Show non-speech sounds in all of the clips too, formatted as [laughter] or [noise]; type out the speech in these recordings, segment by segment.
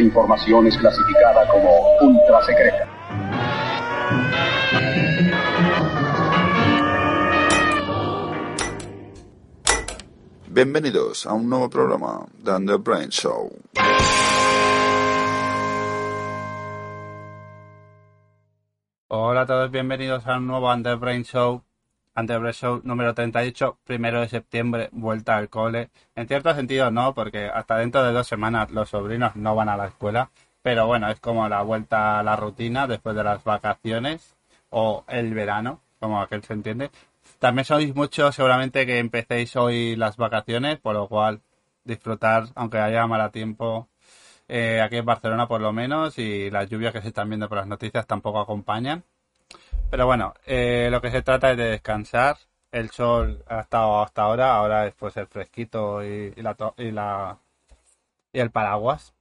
Información es clasificada como ultra secreta. Bienvenidos a un nuevo programa de The Brain Show. Hola a todos, bienvenidos a un nuevo Under Brain Show. Under Show número 38, primero de septiembre, vuelta al cole. En cierto sentido no, porque hasta dentro de dos semanas los sobrinos no van a la escuela. Pero bueno, es como la vuelta a la rutina después de las vacaciones o el verano, como aquel se entiende. También sois muchos seguramente que empecéis hoy las vacaciones, por lo cual disfrutar, aunque haya mal tiempo, eh, aquí en Barcelona por lo menos, y las lluvias que se están viendo por las noticias tampoco acompañan. Pero bueno, eh, lo que se trata es de descansar. El sol ha estado hasta ahora, ahora después el fresquito y, la, y la y el paraguas.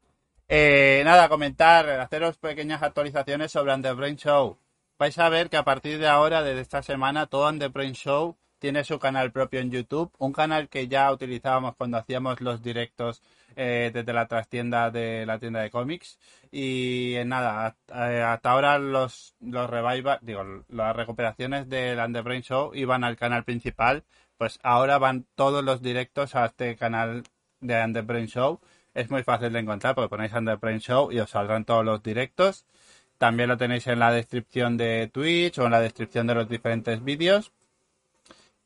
Eh, nada, comentar, haceros pequeñas actualizaciones sobre And The Brain Show. Vais a ver que a partir de ahora, desde esta semana, todo And The Brain Show tiene su canal propio en YouTube, un canal que ya utilizábamos cuando hacíamos los directos eh, desde la trastienda de la tienda de cómics. Y eh, nada, hasta, eh, hasta ahora los, los revival, digo, las recuperaciones del And The Brain Show iban al canal principal, pues ahora van todos los directos a este canal de And The Brain Show. Es muy fácil de encontrar porque ponéis And The Brain Show y os saldrán todos los directos. También lo tenéis en la descripción de Twitch o en la descripción de los diferentes vídeos.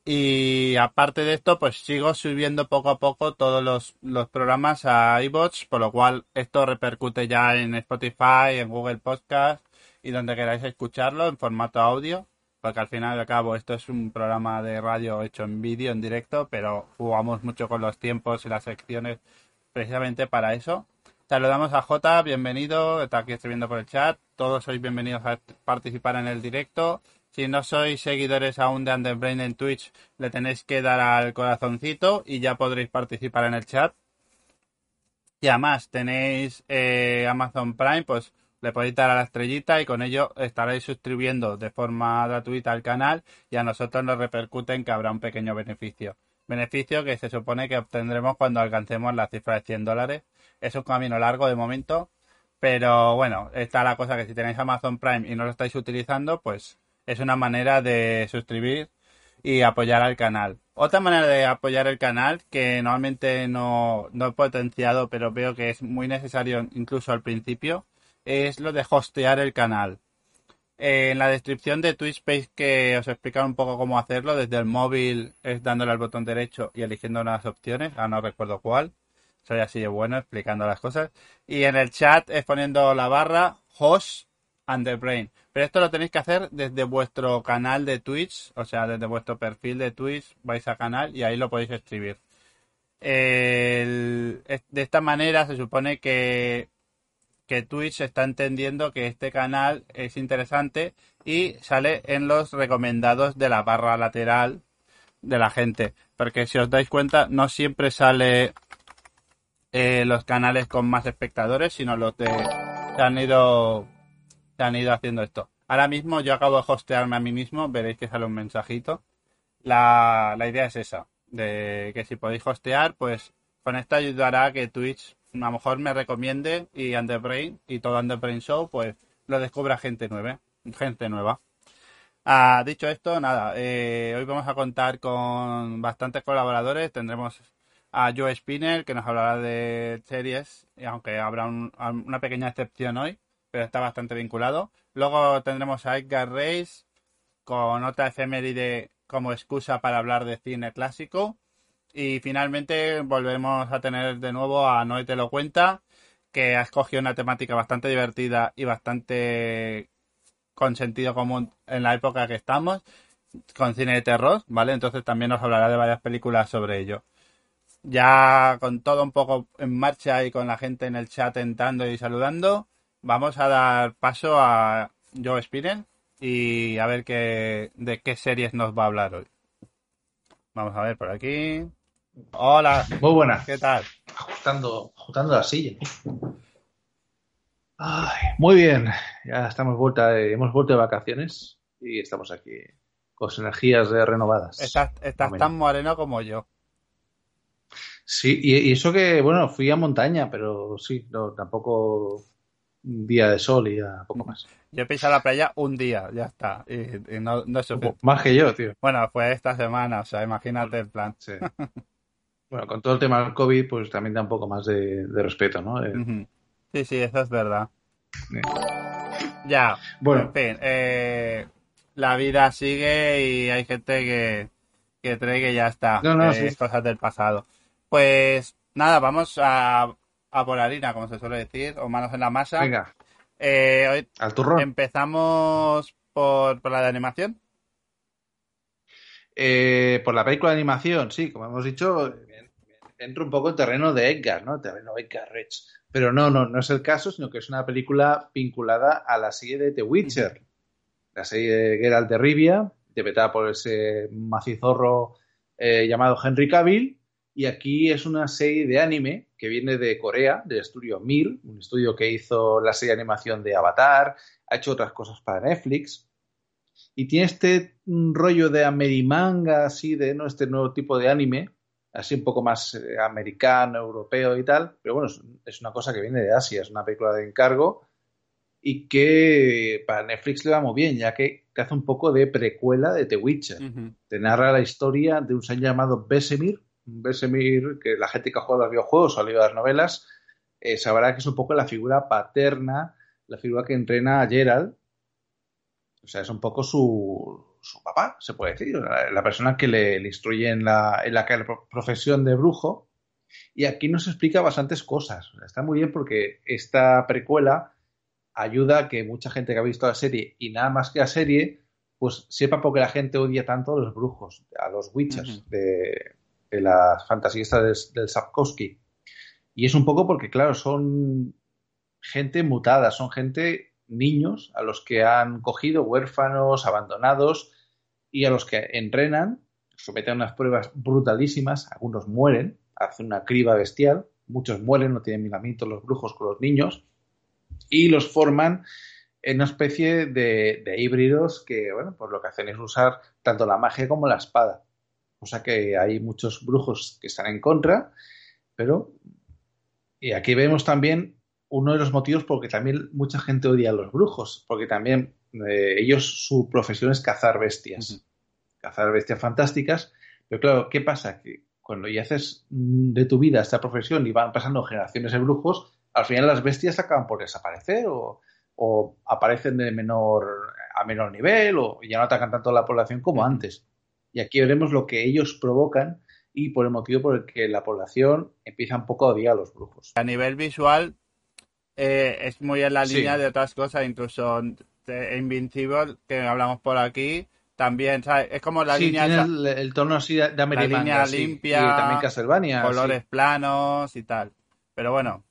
Y aparte de esto, pues sigo subiendo poco a poco todos los, los programas a iBots, por lo cual esto repercute ya en Spotify, en Google Podcast y donde queráis escucharlo en formato audio, porque al final al cabo esto es un programa de radio hecho en vídeo, en directo, pero jugamos mucho con los tiempos y las secciones precisamente para eso. Saludamos a Jota, bienvenido, está aquí escribiendo por el chat. Todos sois bienvenidos a participar en el directo. Si no sois seguidores aún de Underbrain en Twitch, le tenéis que dar al corazoncito y ya podréis participar en el chat. Y además tenéis eh, Amazon Prime, pues le podéis dar a la estrellita y con ello estaréis suscribiendo de forma gratuita al canal y a nosotros nos repercuten que habrá un pequeño beneficio. Beneficio que se supone que obtendremos cuando alcancemos la cifra de 100 dólares. Es un camino largo de momento, pero bueno, está la cosa que si tenéis Amazon Prime y no lo estáis utilizando, pues es una manera de suscribir y apoyar al canal. Otra manera de apoyar el canal que normalmente no, no he potenciado, pero veo que es muy necesario incluso al principio, es lo de hostear el canal. Eh, en la descripción de Twitch veis que os explican un poco cómo hacerlo. Desde el móvil es dándole al botón derecho y eligiendo unas opciones. Ah, no recuerdo cuál. Soy así de bueno explicando las cosas. Y en el chat es poniendo la barra host and the brain. Pero esto lo tenéis que hacer desde vuestro canal de Twitch, o sea, desde vuestro perfil de Twitch vais a canal y ahí lo podéis escribir. De esta manera se supone que, que Twitch está entendiendo que este canal es interesante y sale en los recomendados de la barra lateral de la gente. Porque si os dais cuenta, no siempre sale eh, los canales con más espectadores, sino los de se han ido se han ido haciendo esto. Ahora mismo yo acabo de hostearme a mí mismo, veréis que sale un mensajito. La, la idea es esa, de que si podéis hostear, pues con esto ayudará a que Twitch a lo mejor me recomiende y Underbrain y todo Underbrain Show, pues lo descubra gente nueva, gente nueva. Ah, dicho esto, nada, eh, hoy vamos a contar con bastantes colaboradores. Tendremos a Joe Spinner, que nos hablará de series, y aunque habrá un- una pequeña excepción hoy, pero está bastante vinculado. Luego tendremos a Edgar Reis, con otra efeméride como excusa para hablar de cine clásico. Y finalmente volvemos a tener de nuevo a Noé Te lo cuenta, que ha escogido una temática bastante divertida y bastante con sentido común en la época que estamos, con cine de terror, ¿vale? Entonces también nos hablará de varias películas sobre ello. Ya con todo un poco en marcha y con la gente en el chat entrando y saludando, vamos a dar paso a Joe Spiren y a ver qué, de qué series nos va a hablar hoy. Vamos a ver por aquí. Hola. Muy buenas. ¿Qué tal? Ajustando, ajustando la silla. Ay, muy bien. Ya estamos vuelta de, hemos vuelto de vacaciones y estamos aquí con energías renovadas. Estás, estás tan moreno como yo. Sí, y, eso que, bueno, fui a montaña, pero sí, no, tampoco un día de sol y a poco más. Yo he a la playa un día, ya está. Y, no, no Más que yo, tío. Bueno, fue esta semana, o sea, imagínate el plan. Sí. [laughs] bueno, con todo el tema del COVID, pues también da un poco más de, respeto, ¿no? Eh, sí, sí, eso es verdad. Ya. Bueno. En fin, eh, la vida sigue y hay gente que, que cree que ya está. No, no, es cosas del pasado. Pues nada, vamos a, a por harina, como se suele decir, o manos en la masa. Venga. Eh, hoy Al turrón. Empezamos por, por la de animación. Eh, por la película de animación, sí, como hemos dicho, entro un poco en terreno de Edgar, ¿no? Terreno Edgar Rich. Pero no, no, no es el caso, sino que es una película vinculada a la serie de The Witcher. La serie de Geralt de Rivia, interpretada por ese macizorro eh, llamado Henry Cavill, y aquí es una serie de anime que viene de Corea, del estudio Mir, un estudio que hizo la serie de animación de Avatar, ha hecho otras cosas para Netflix. Y tiene este rollo de amerimanga, así, de ¿no? este nuevo tipo de anime, así un poco más eh, americano, europeo y tal. Pero bueno, es, una cosa que viene de Asia, es una película de encargo y que para Netflix le va muy bien, ya que, hace un poco de precuela de The Witcher. Te narra la historia de un señor llamado Besemir, Besemir, que la gente que ha jugado a los videojuegos o ha leído las novelas, eh, sabrá que es un poco la figura paterna, la figura que entrena a Gerald. O sea, es un poco su, su papá, se puede decir, la, persona que le, instruye en la, en la, profesión de brujo. Y aquí nos explica bastantes cosas. está muy bien porque esta precuela ayuda a que mucha gente que ha visto la serie y nada más que la serie, pues sepa por qué la gente odia tanto a los brujos, a los witches de, de las fantasías del, Sapkowski. Y es un poco porque, claro, son gente mutada, son gente, niños, a los que han cogido huérfanos, abandonados, y a los que entrenan, someten unas pruebas brutalísimas, algunos mueren, hacen una criba bestial, muchos mueren, no tienen miramientos los brujos con los niños, y los forman en una especie de, de híbridos que, bueno, pues lo que hacen es usar tanto la magia como la espada sea que hay muchos brujos que están en contra, pero y aquí vemos también uno de los motivos por que también mucha gente odia a los brujos, porque también eh, ellos su profesión es cazar bestias, cazar bestias fantásticas, pero claro, ¿qué pasa? Que cuando ya haces de tu vida esta profesión y van pasando generaciones de brujos, al final las bestias acaban por desaparecer o, o aparecen de menor a menor nivel o ya no atacan tanto a la población como antes. Y aquí veremos lo que ellos provocan y por el motivo por el que la población empieza un poco a odiar a los brujos. A nivel visual eh, es muy en la línea de otras cosas, incluso Invincible, que hablamos por aquí, también, ¿sabes? Es como la línea... el, tono así de, La línea limpia, y también Castlevania. Colores planos y tal. Pero bueno,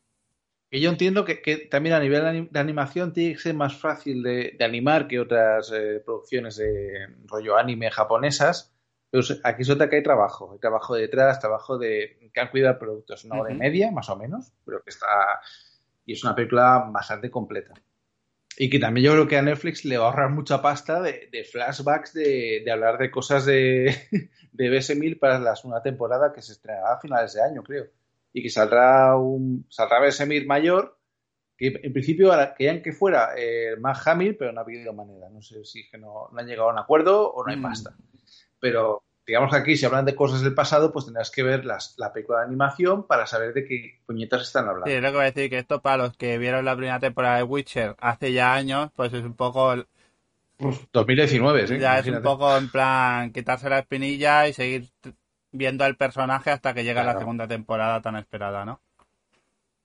que yo entiendo que, también a nivel de animación tiene que ser más fácil de, animar que otras eh, producciones de rollo anime japonesas. Pero aquí nota que hay trabajo, hay trabajo detrás, trabajo de que han cuidado el producto. Es una hora y media, más o menos, pero que está. Y es una película bastante completa. Y que también yo creo que a Netflix le va a ahorrar mucha pasta de, flashbacks de, hablar de cosas de, [laughs] de BS1000 para la segunda temporada que se estrenará a finales de año, creo y que saldrá un saldrá Besemir mayor que en principio querían que fuera eh, más Hamil pero no ha habido manera no sé si que no, han llegado a un acuerdo o no hay mm. pasta pero digamos que aquí si hablan de cosas del pasado pues tendrás que ver las, la película de animación para saber de qué puñetas están hablando sí, es lo que voy a decir que esto para los que vieron la primera temporada de Witcher hace ya años pues es un poco 2019, ¿sí? Ya es un poco en plan quitarse la espinilla y seguir viendo al personaje hasta que llega la segunda temporada tan esperada, ¿no?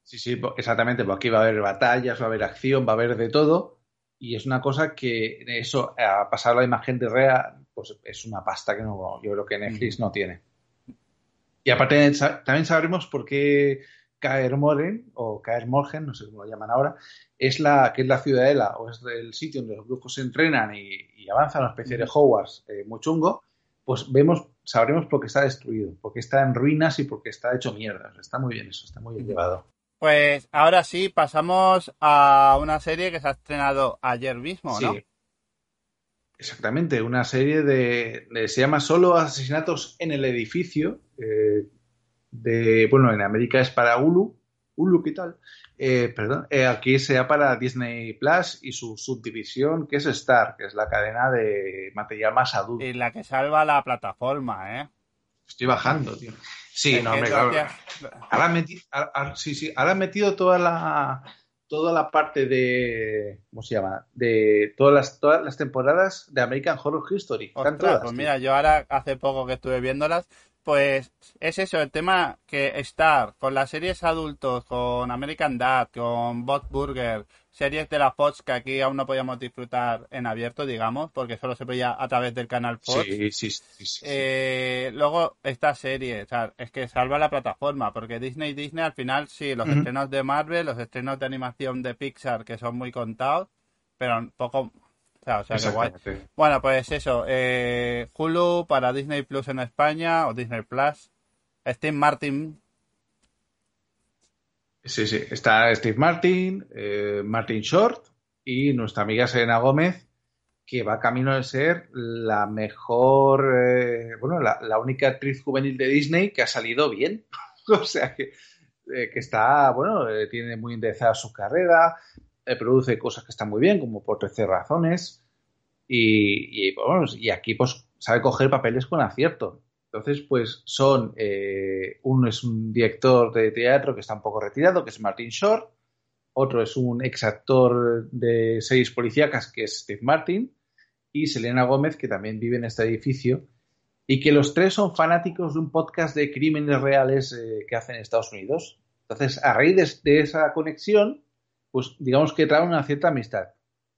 Sí, sí, exactamente, porque aquí va a haber batallas, va a haber acción, va a haber de todo, y es una cosa que eso, a pasar a la imagen de Rea, pues es una pasta que no, yo creo que Netflix no tiene. Y aparte también sabremos por qué Kaer Morhen, o Kaer Morhen, no sé cómo lo llaman ahora, es la, que es la ciudadela, o es el sitio donde los brujos se entrenan y, y avanzan, una especie de Hogwarts eh, muy chungo, pues vemos, sabremos por qué está destruido, por qué está en ruinas y por qué está hecho mierda. Está muy bien eso, está muy bien llevado. Pues ahora sí, pasamos a una serie que se ha estrenado ayer mismo, ¿no? Sí. Exactamente, una serie de, de- se llama Solo asesinatos en el edificio. eh, de, bueno, en América es para Hulu. Hulu, ¿qué tal? Eh, perdón, eh, aquí sea para Disney Plus y su subdivisión, que es Star, que es la cadena de material más adulto. Y la que salva la plataforma, ¿eh? Estoy bajando, tío. Sí, no, hombre, claro. Ahora metido, ahora- sí, sí, ahora han metido toda la toda la parte de ¿cómo se llama? De todas las todas las temporadas de American Horror History. Ostras, todas, pues tío. mira, yo ahora hace poco que estuve viéndolas, pues es eso, el tema que Star, con las series adultos, con American Dad, con Bot Burger, series de la Fox que aquí aún no podíamos disfrutar en abierto, digamos, porque solo se veía a través del canal Fox. Sí, sí, sí, sí, sí. Eh, luego esta serie, o sea, es que salva la plataforma, porque Disney Disney al final sí, los estrenos de Marvel, los estrenos de animación de Pixar que son muy contados, pero poco, o sea, o sea que guay. Bueno, pues eso, eh, Hulu para Disney Plus en España o Disney Plus, Steve Martin, Sí, sí. Está Steve Martin, eh, Martin Short y nuestra amiga Selena Gómez, que va camino de ser la mejor, eh, bueno, la, la única actriz juvenil de Disney que ha salido bien. [laughs] o sea que, que está, bueno, tiene muy enderezada su carrera, produce cosas que están muy bien, como por 13 razones. Y, y, bueno, y aquí pues sabe coger papeles con acierto. Entonces, pues son, eh, uno es un director de teatro que está un poco retirado, que es Martin Short, otro es un ex actor de series policíacas, que es Steve Martin, y Selena Gómez, que también vive en este edificio, y que los tres son fanáticos de un podcast de crímenes reales eh, que hacen en Estados Unidos. Entonces, a raíz de esa conexión, pues digamos que trae una cierta amistad.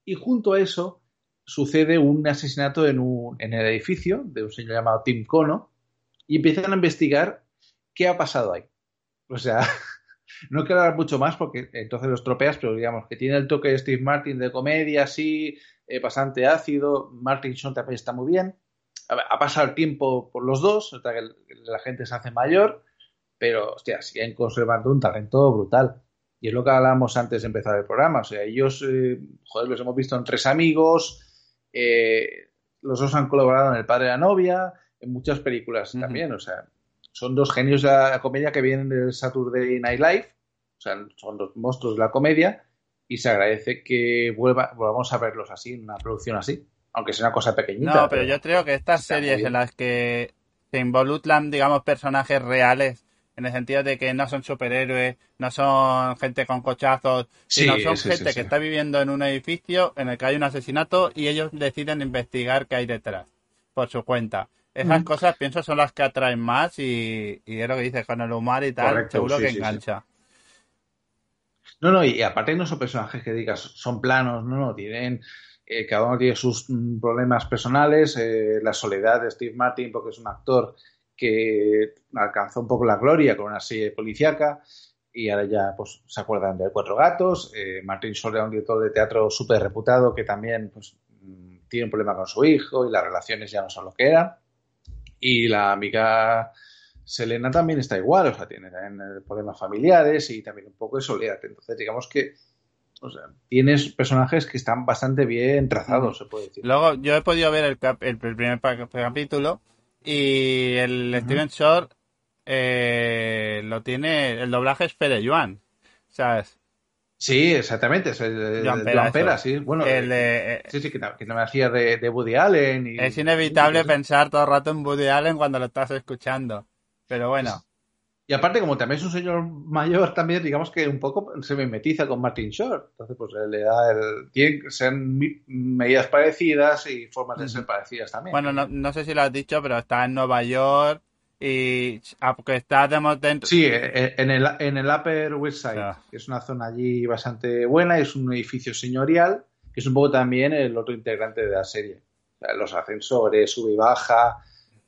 Y junto a eso sucede un asesinato en, un, en el edificio de un señor llamado Tim Cono y empiezan a investigar qué ha pasado ahí. O sea, [laughs] no quiero hablar mucho más porque entonces los tropeas, pero digamos que tiene el toque de Steve Martin de comedia, así, eh, bastante ácido. Martin Short también está muy bien. Ha pasado el tiempo por los dos, hasta que la gente se hace mayor, pero, hostia, siguen conservando un talento brutal. Y es lo que hablábamos antes de empezar el programa. O sea, ellos, eh, joder, los hemos visto en Tres Amigos, eh, los dos han colaborado en El Padre de la Novia, en muchas películas también. O sea, son dos genios de la comedia que vienen del Saturday Night Live. O sea, son dos monstruos de la comedia. Y se agradece que vuelva, volvamos a verlos así, en una producción así. Aunque sea una cosa pequeñita. No, pero yo creo que estas series en las que se involucran, digamos, personajes reales, en el sentido de que no son superhéroes, no son gente con cochazos, sino son sí, gente sí, sí. que está viviendo en un edificio en el que hay un asesinato y ellos deciden investigar qué hay detrás, por su cuenta. Esas Ujú. cosas, pienso, son las que atraen más y, y es lo que dices, con el humor y tal, Correcto, seguro sí, que sí, sí. engancha. No, no, y aparte no son personajes que digas son planos, no, no, tienen, eh, cada uno tiene sus mm, problemas personales, eh, la soledad de Steve Martin, porque es un actor que alcanzó un poco la gloria con una serie policíaca y ahora ya pues se acuerdan de Cuatro Gatos, eh, Martin Short era un director de teatro súper reputado que también pues mm, tiene un problema con su hijo y las relaciones ya no son lo que eran y la amiga Selena también está igual, o sea, tiene también eh, problemas familiares y también un poco de soledad. Entonces, digamos que o sea, tienes personajes que están bastante bien trazados, se puede decir. Luego, yo he podido ver el, cap- el primer capítulo y el. Steven Short eh, lo tiene, el doblaje es Fede Yuan, ¿sabes? Sí, exactamente, es el, Joan Pera, Pera, sí. Bueno, El, eh, sí, sí, que, que no me hacía de, de Woody Allen. Y, es inevitable y, pensar todo el rato en Woody Allen cuando lo estás escuchando. Pero bueno, y aparte, como también es un señor mayor, también digamos que un poco se mimetiza con Martin Short. Entonces, pues le da el. Tienen que ser medidas parecidas y formas de ser parecidas también. bueno, no, no sé si lo has dicho, pero está en Nueva York Y aunque está dentro... Sí, eh, en el, en el Upper West Side, Ya. que es una zona allí bastante buena, es un edificio señorial, que es un poco también el otro integrante de la serie. Los ascensores, sube y baja,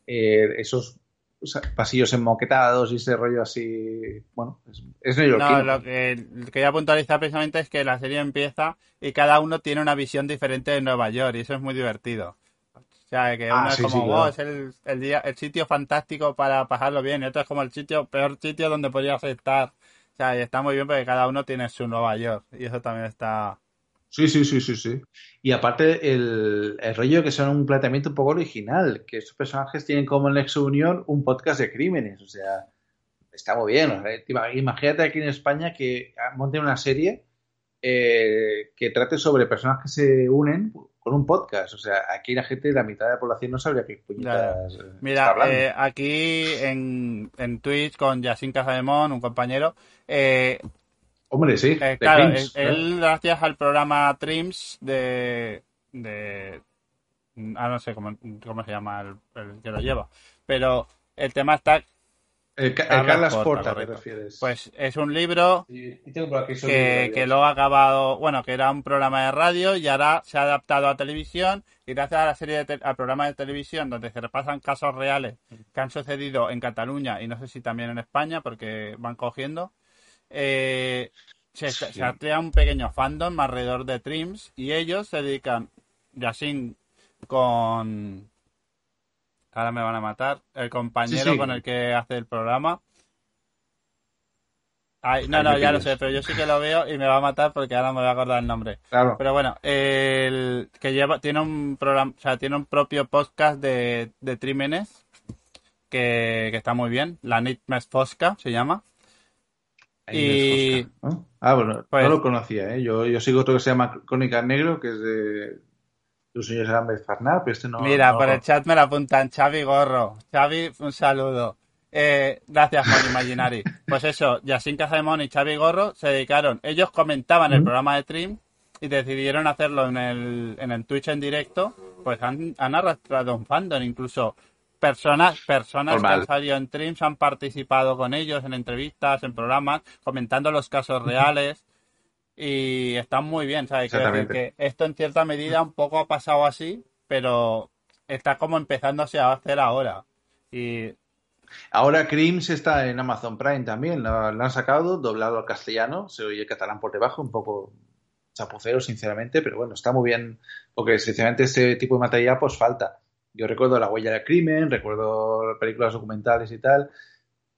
eh, esos o sea, pasillos enmoquetados y ese rollo así, bueno, es, es neoyorquino. No, lo que quería puntualizar precisamente es que la serie empieza y cada uno tiene una visión diferente de Nueva York y eso es muy divertido. O sea, que Ah, uno sí, es como, sí, claro. es el, el, día, el sitio fantástico para pasarlo bien y otro es como el sitio, peor sitio donde podrías estar. O sea, y está muy bien porque cada uno tiene su Nueva York y eso también está... Sí, sí, sí, sí, sí. Y aparte el, el rollo que son un planteamiento un poco original, que estos personajes tienen como nexo unión un podcast de crímenes, o sea, está muy bien. o sea, imagínate aquí en España que monten una serie eh, que trate sobre personas que se unen con un podcast, o sea, aquí la gente, la mitad de la población no sabría qué puñetas está Mira, hablando. eh, aquí en, en Twitch con Yasin Casademón, un compañero, eh, Hombre, sí, Eh, claro, él, gracias al programa Trims de, de ah, no sé cómo, cómo se llama el, el que lo lleva, pero el tema está, El, Ca- el Carlos Carlas Porta, Porta, te refieres. pues es un libro Y- y tengo por aquí esos que, que luego ha acabado, bueno, que era un programa de radio y ahora se ha adaptado a televisión y gracias a la serie de al programa de televisión donde se repasan casos reales que han sucedido en Cataluña y no sé si también en España porque van cogiendo, eh, se, se ha creado un pequeño fandom alrededor de Trims y ellos se dedican, Yasin con... Ahora me van a matar. El compañero Sí, sí. con el que hace el programa. Ay, no, no, ya lo sé, pero yo sí que lo veo y me va a matar porque ahora me voy a acordar el nombre. Claro. Pero bueno, el que lleva, tiene un programa, o sea, tiene un propio podcast de, de trímenes que, que está muy bien. La Nitmes Fosca se llama. Y- ¿no? Ah, bueno, Pues- no lo conocía, ¿eh? Yo, yo sigo otro que se llama Crónica Negro, que es de los señores Farnar, pero este no. Mira, no por el chat me lo apuntan Xavi Gorro. Xavi, un saludo. Eh, gracias, Mon Imaginary. [laughs] Pues eso, Yasin Casamón y Xavi Gorro se dedicaron. Ellos comentaban el programa de Trim y decidieron hacerlo en el, en el Twitch en directo. Pues han, han arrastrado un fandom. Incluso personas, personas que han salido en Trims han participado con ellos en entrevistas, en programas, comentando los casos reales. Y están muy bien, ¿sabes? Decir que esto en cierta medida un poco ha pasado así, pero está como empezándose a hacer ahora. Y Ahora Crims está en Amazon Prime también, lo, lo han sacado, doblado al castellano, se oye catalán por debajo, un poco chapucero, sinceramente, pero bueno, está muy bien, porque sinceramente este tipo de material pues falta. Yo recuerdo La huella del crimen, recuerdo películas documentales y tal,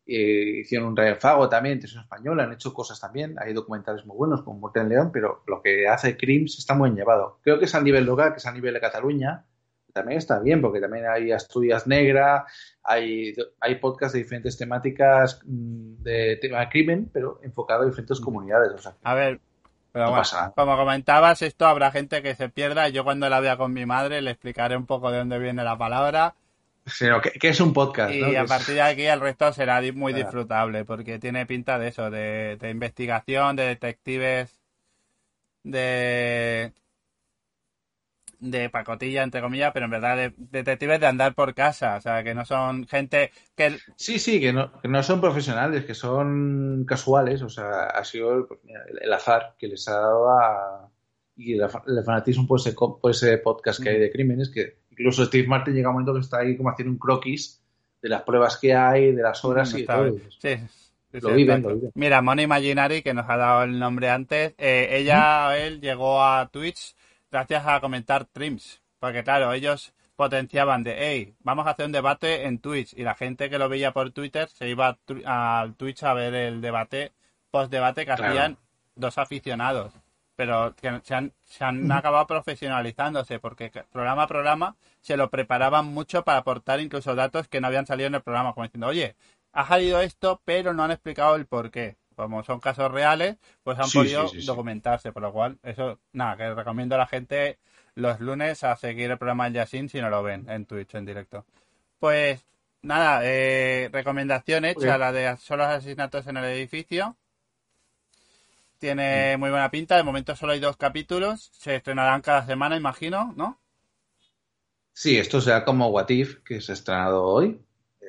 eh, hicieron un Rey Fago también, televisión española, han hecho cosas también, hay documentales muy buenos como Muerte en León, pero lo que hace Crims está muy bien llevado. Creo que es a nivel local, que es a nivel de Cataluña, también está bien, porque también hay Asturias Negra, hay, hay podcasts de diferentes temáticas mm, de tema crimen, pero enfocado a diferentes comunidades. O sea, a ver, pero No bueno, pasa nada. como comentabas, esto habrá gente que se pierda. Yo cuando la vea con mi madre le explicaré un poco de dónde viene la palabra. sino que, que es un podcast. Y a partir de aquí el resto será muy Claro. disfrutable, porque tiene pinta de eso, de, de investigación, de detectives, de de pacotilla, entre comillas, pero en verdad de detectives de andar por casa, o sea, que no son gente que Sí, sí, que no, que no son profesionales, que son casuales, o sea, ha sido el, pues, el- el azar que les ha dado a... Y el, fanatismo por ese, por ese podcast que hay de crímenes, que incluso Steve Martin llega un momento que está ahí como haciendo un croquis de las pruebas que hay, de las horas y de Está todo. bien. Sí, sí, Lo viven, lo viven. Mira, Moni Imaginary, que nos ha dado el nombre antes, eh, ella o él llegó a Twitch gracias a comentar Trims. Porque claro, ellos potenciaban de, hey, vamos a hacer un debate en Twitch. Y la gente que lo veía por Twitter se iba al Twitch a ver el debate, post-debate que Claro. hacían dos aficionados. Pero que se han, se han acabado profesionalizándose porque programa a programa se lo preparaban mucho para aportar incluso datos que no habían salido en el programa, como diciendo, oye, ha salido esto, pero no han explicado el por qué. Como son casos reales, pues han Sí, podido sí, sí, sí. documentarse, por lo cual, eso, nada, que recomiendo a la gente los lunes a seguir el programa del Yasin si no lo ven en Twitch en directo. Pues nada, eh, recomendación hecha, la de solo asesinatos en el edificio. Mm. Tiene muy buena pinta, de momento solo hay dos capítulos, se estrenarán cada semana, imagino, ¿no? Sí, esto será como What If, que se ha estrenado hoy.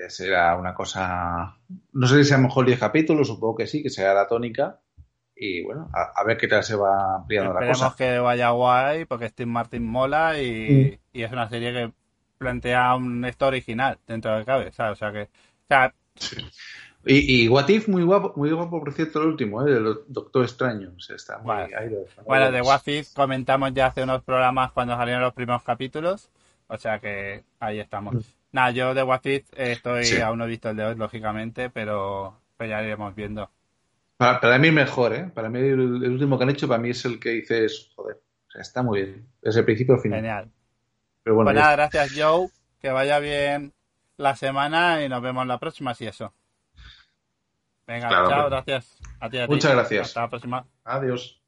Será una cosa. No sé si a lo mejor 10 capítulos, supongo que sí, que será la tónica. Y bueno, a, a ver qué tal se va ampliando la Esperemos cosa. que vaya guay, porque Steve Martin mola y, y es una serie que plantea un esto original dentro de cabe, ¿sabes? O sea que, o sea, Y, y What If, muy guapo, muy guapo, por cierto, el último, ¿eh? el Doctor Extraño. O sea, está muy ahí lo- bueno, de What If comentamos ya hace unos programas cuando salieron los primeros capítulos, o sea que ahí estamos. Nada, yo de What If eh, estoy, Sí. aún no he visto el de hoy, lógicamente, pero, pero ya iremos viendo. Para, para mí mejor, ¿eh? Para mí el, el último que han hecho, para mí es el que dices, joder, o sea, está muy bien. Desde el principio al final. Genial. Pero bueno, Pues nada, gracias Joe, que vaya bien la semana y nos vemos la próxima, si eso. Venga, Claro, chao, gracias. A ti, a ti. Muchas gracias. Hasta la próxima. Adiós.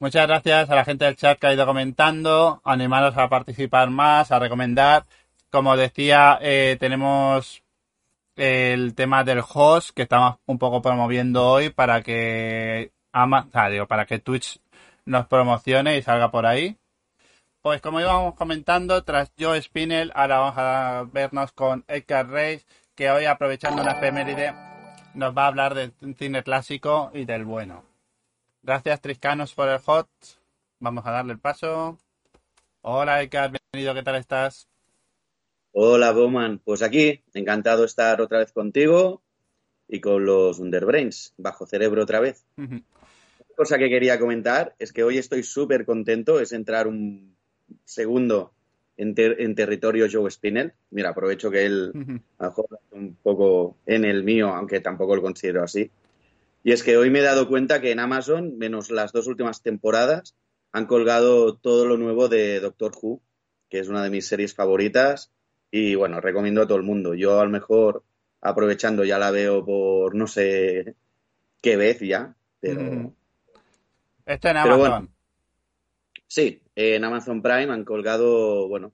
Muchas gracias a la gente del chat que ha ido comentando, animaros a participar más, a recomendar. Como decía, eh, tenemos el tema del host que estamos un poco promoviendo hoy para que ama, digo, para que Twitch nos promocione y salga por ahí. Pues como íbamos comentando, tras Joe Spinell, ahora vamos a vernos con Edgar Reis, que hoy aprovechando una efeméride nos va a hablar del cine clásico y del bueno. Gracias Triscanos por el hot. Vamos a darle el paso. Hola Edgar, bienvenido, ¿qué tal estás? Hola, Bowman. Pues aquí, encantado de estar otra vez contigo y con los Underbrains, bajo cerebro otra vez. Ujú. cosa que quería comentar es que hoy estoy súper contento, es entrar un segundo en, ter- en territorio Joe Spinell. Mira, aprovecho que él a lo mejor un poco en el mío, aunque tampoco lo considero así. Y es que hoy me he dado cuenta que en Amazon, menos las dos últimas temporadas, han colgado todo lo nuevo de Doctor Who, que es una de mis series favoritas. Y bueno, recomiendo a todo el mundo. Yo a lo mejor, aprovechando, ya la veo por no sé qué vez ya, pero Ujú. Esto en Pero Amazon. bueno. sí, en Amazon Prime han colgado, bueno,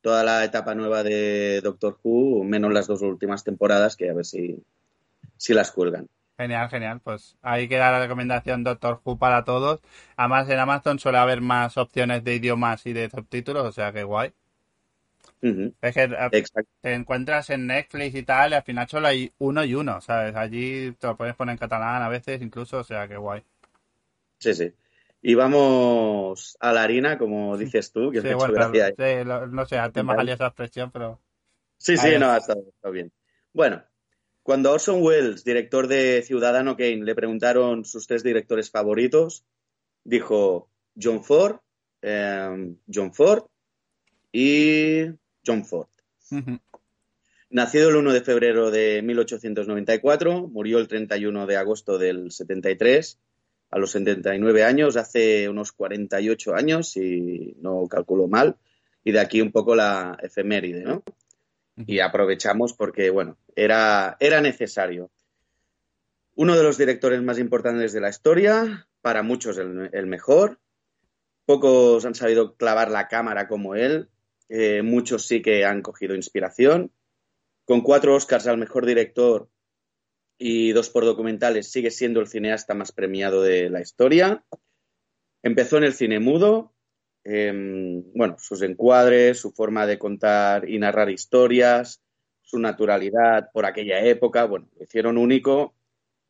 toda la etapa nueva de Doctor Who, menos las dos últimas temporadas, que a ver si, si las cuelgan. Genial, genial. Pues ahí queda la recomendación Doctor Who para todos. Además, en Amazon suele haber más opciones de idiomas y de subtítulos, o sea que guay. Es que eh, Exacto. te encuentras en Netflix y tal, y al final solo hay uno y uno, ¿sabes? Allí te lo puedes poner en catalán a veces incluso, o sea que guay. Sí, sí. Y vamos a la harina, como dices tú, que Sí, hecho bueno, gracia. pero- sí, lo- no sé, me Vale. salía esa expresión, pero Sí, sí, no, es. ha estado, ha estado bien. Bueno, cuando a Orson Welles, director de Ciudadano Kane, le preguntaron sus tres directores favoritos, dijo John Ford, eh, John Ford y John Ford. Nacido el 1 de febrero de 1894, murió el 31 de agosto del 73, a los 79 años, hace unos 48 años, si no calculo mal, y de aquí un poco la efeméride, ¿no? Y aprovechamos porque, bueno, era, era necesario. Uno de los directores más importantes de la historia, para muchos el, mejor. Pocos han sabido clavar la cámara como él, eh, muchos sí que han cogido inspiración. Con cuatro Oscars al mejor director y dos por documentales, sigue siendo el cineasta más premiado de la historia. Empezó en el cine mudo. Eh, bueno, sus encuadres, su forma de contar y narrar historias, su naturalidad por aquella época, bueno, lo hicieron único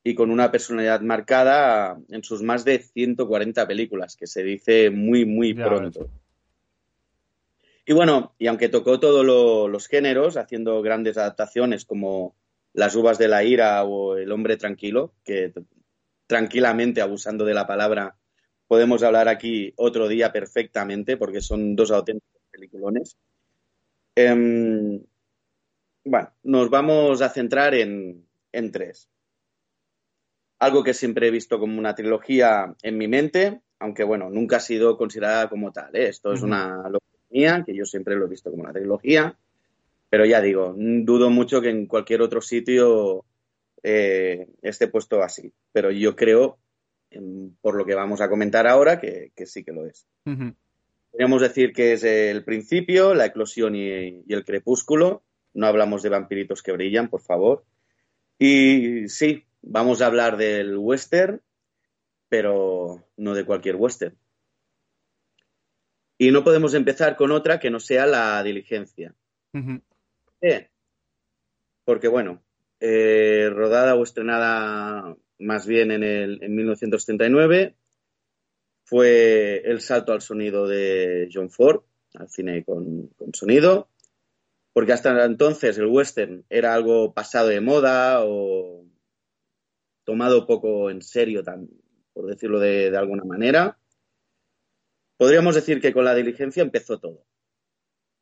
y con una personalidad marcada en sus más de 140 películas, que se dice muy, muy Ya pronto. Y bueno, y aunque tocó todos lo- los géneros, haciendo grandes adaptaciones como Las uvas de la ira o El hombre tranquilo, que tranquilamente, abusando de la palabra, podemos hablar aquí otro día perfectamente, porque son dos auténticos peliculones. Em, bueno, nos vamos a centrar en, en tres. Algo que siempre he visto como una trilogía en mi mente, aunque bueno, nunca ha sido considerada como tal. ¿eh? Esto es una locura que yo siempre lo he visto como una trilogía. Pero ya digo, dudo mucho que en cualquier otro sitio eh, esté puesto así. Pero yo creo, por lo que vamos a comentar ahora, que, que sí que lo es. Podríamos decir que es el principio, la eclosión y, y el crepúsculo. No hablamos de vampiritos que brillan, por favor. Y sí, vamos a hablar del western, pero no de cualquier western. Y no podemos empezar con otra que no sea la diligencia. Porque, bueno, eh, rodada o estrenada más bien en, el, en 1939, fue el salto al sonido de John Ford, al cine con, con sonido, porque hasta entonces el western era algo pasado de moda o tomado poco en serio, por decirlo de, de, alguna manera. Podríamos decir que con la diligencia empezó todo.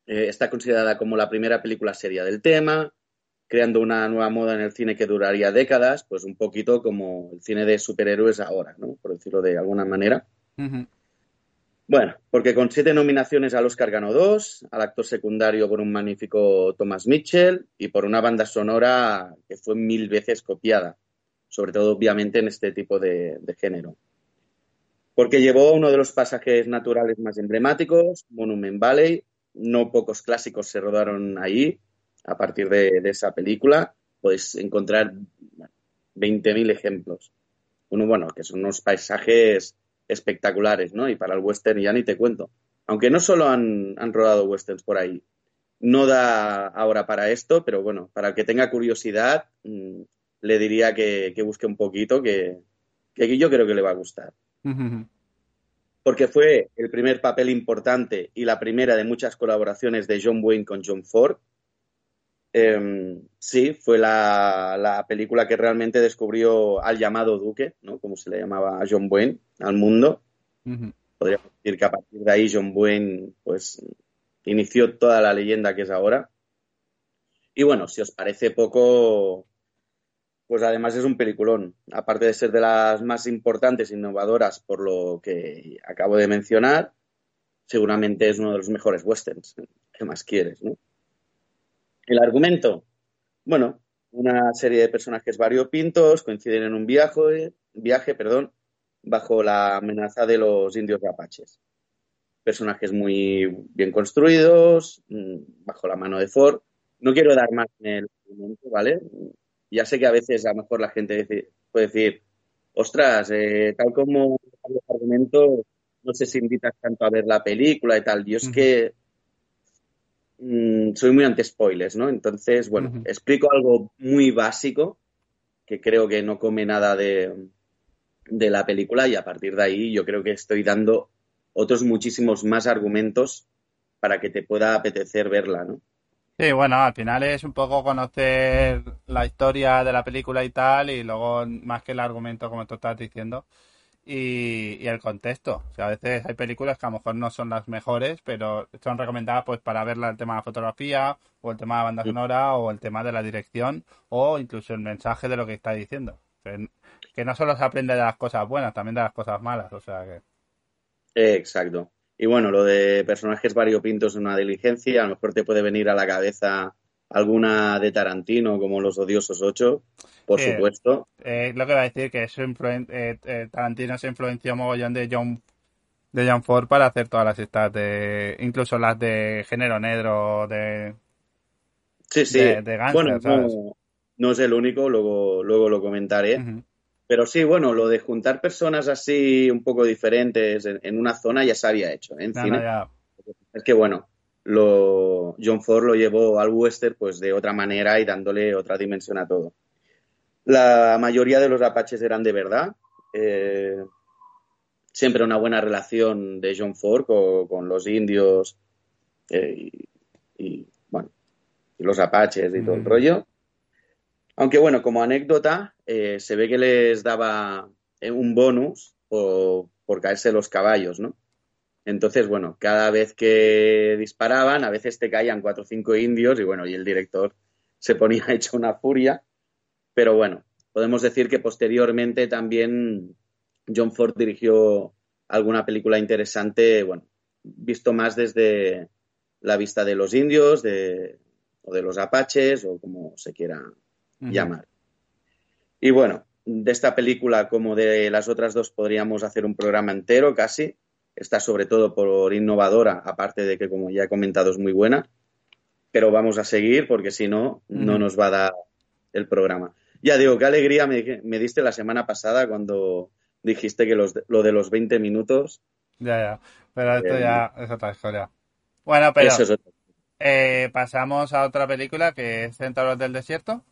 Eh, está considerada como la primera película seria del tema, creando una nueva moda en el cine que duraría décadas, pues un poquito como el cine de superhéroes ahora, ¿no? Por decirlo de alguna manera. Uh -huh. Bueno, porque con siete nominaciones al Oscar ganó dos, al actor secundario por un magnífico Thomas Mitchell y por una banda sonora que fue mil veces copiada, sobre todo obviamente en este tipo de, de género. Porque llevó uno de los pasajes naturales más emblemáticos, Monument Valley, no pocos clásicos se rodaron ahí a partir de, de esa película, podéis encontrar 20.000 ejemplos. Uno, bueno, que son unos paisajes espectaculares, ¿no? Y para el western ya ni te cuento. Aunque no solo han, han rodado westerns por ahí. No da ahora para esto, pero bueno, para el que tenga curiosidad, mmm, le diría que, que, busque un poquito, que, que, yo creo que le va a gustar. Uh -huh. Porque fue el primer papel importante y la primera de muchas colaboraciones de John Wayne con John Ford. Eh, sí, fue la, la, película que realmente descubrió al llamado Duque, ¿no? Como se le llamaba a John Wayne, al mundo. Uh -huh. Podríamos decir que a partir de ahí John Wayne, pues, inició toda la leyenda que es ahora. Y bueno, si os parece poco, pues además es un peliculón. Aparte de ser de las más importantes e innovadoras por lo que acabo de mencionar, seguramente es uno de los mejores westerns. ¿Qué más quieres, no? El argumento, bueno, una serie de personajes variopintos coinciden en un viaje, viaje perdón, bajo la amenaza de los indios apaches. Personajes muy bien construidos, mm, bajo la mano de Ford. No quiero dar más en el argumento, ¿vale? Ya sé que a veces a lo mejor la gente puede decir, ostras, eh, tal como el argumento, no sé si invitas tanto a ver la película y tal. Yo es que mmm, soy muy anti spoilers, ¿no? Entonces, bueno, uh -huh. explico algo muy básico que creo que no come nada de, de la película y a partir de ahí yo creo que estoy dando otros muchísimos más argumentos para que te pueda apetecer verla, ¿no? Sí, bueno, al final es un poco conocer la historia de la película y tal, y luego más que el argumento, como tú estás diciendo, y, y, el contexto. O sea, a veces hay películas que a lo mejor no son las mejores, pero son recomendadas pues para verla el tema de la fotografía, o el tema de la banda sonora, o el tema de la dirección, o incluso el mensaje de lo que está diciendo. Que, que no solo se aprende de las cosas buenas, también de las cosas malas. O sea que. Exacto. Y bueno, lo de personajes variopintos en una diligencia, a lo mejor te puede venir a la cabeza alguna de Tarantino, como Los Odiosos 8, por eh, supuesto. Eh, lo que va a decir que eso eh, eh, Tarantino se influenció mogollón de John de John Ford para hacer todas las estas de incluso las de género negro de sí sí de, de gangster, bueno no, no, es el único luego luego lo comentaré uh -huh. Pero sí, bueno, lo de juntar personas así un poco diferentes en, en una zona ya se había hecho ¿eh? en no, cine. No, ya. Es que bueno, lo, John Ford lo llevó al western pues de otra manera y dándole otra dimensión a todo. La mayoría de los apaches eran de verdad. Eh, siempre una buena relación de John Ford con, con los indios eh, y, y, bueno, y los apaches y mm. todo el rollo. Aunque bueno, como anécdota, eh, se ve que les daba un bonus por, por, caerse los caballos, ¿no? Entonces, bueno, cada vez que disparaban, a veces te caían cuatro o cinco indios y bueno, y el director se ponía [laughs] hecho una furia. Pero bueno, podemos decir que posteriormente también John Ford dirigió alguna película interesante, bueno, visto más desde la vista de los indios, de, o de los apaches, o como se quiera uh -huh. llamar. Y bueno, de esta película como de las otras dos podríamos hacer un programa entero casi. Está sobre todo por innovadora, aparte de que como ya he comentado es muy buena. Pero vamos a seguir porque si no, no nos va a dar el programa. Ya digo, qué alegría me, me diste la semana pasada cuando dijiste que los, lo de los 20 minutos. Ya, ya. Pero esto eh, ya es otra historia. Bueno, pero. Eso es otra Eh, pasamos a otra película que es Centauros del Desierto.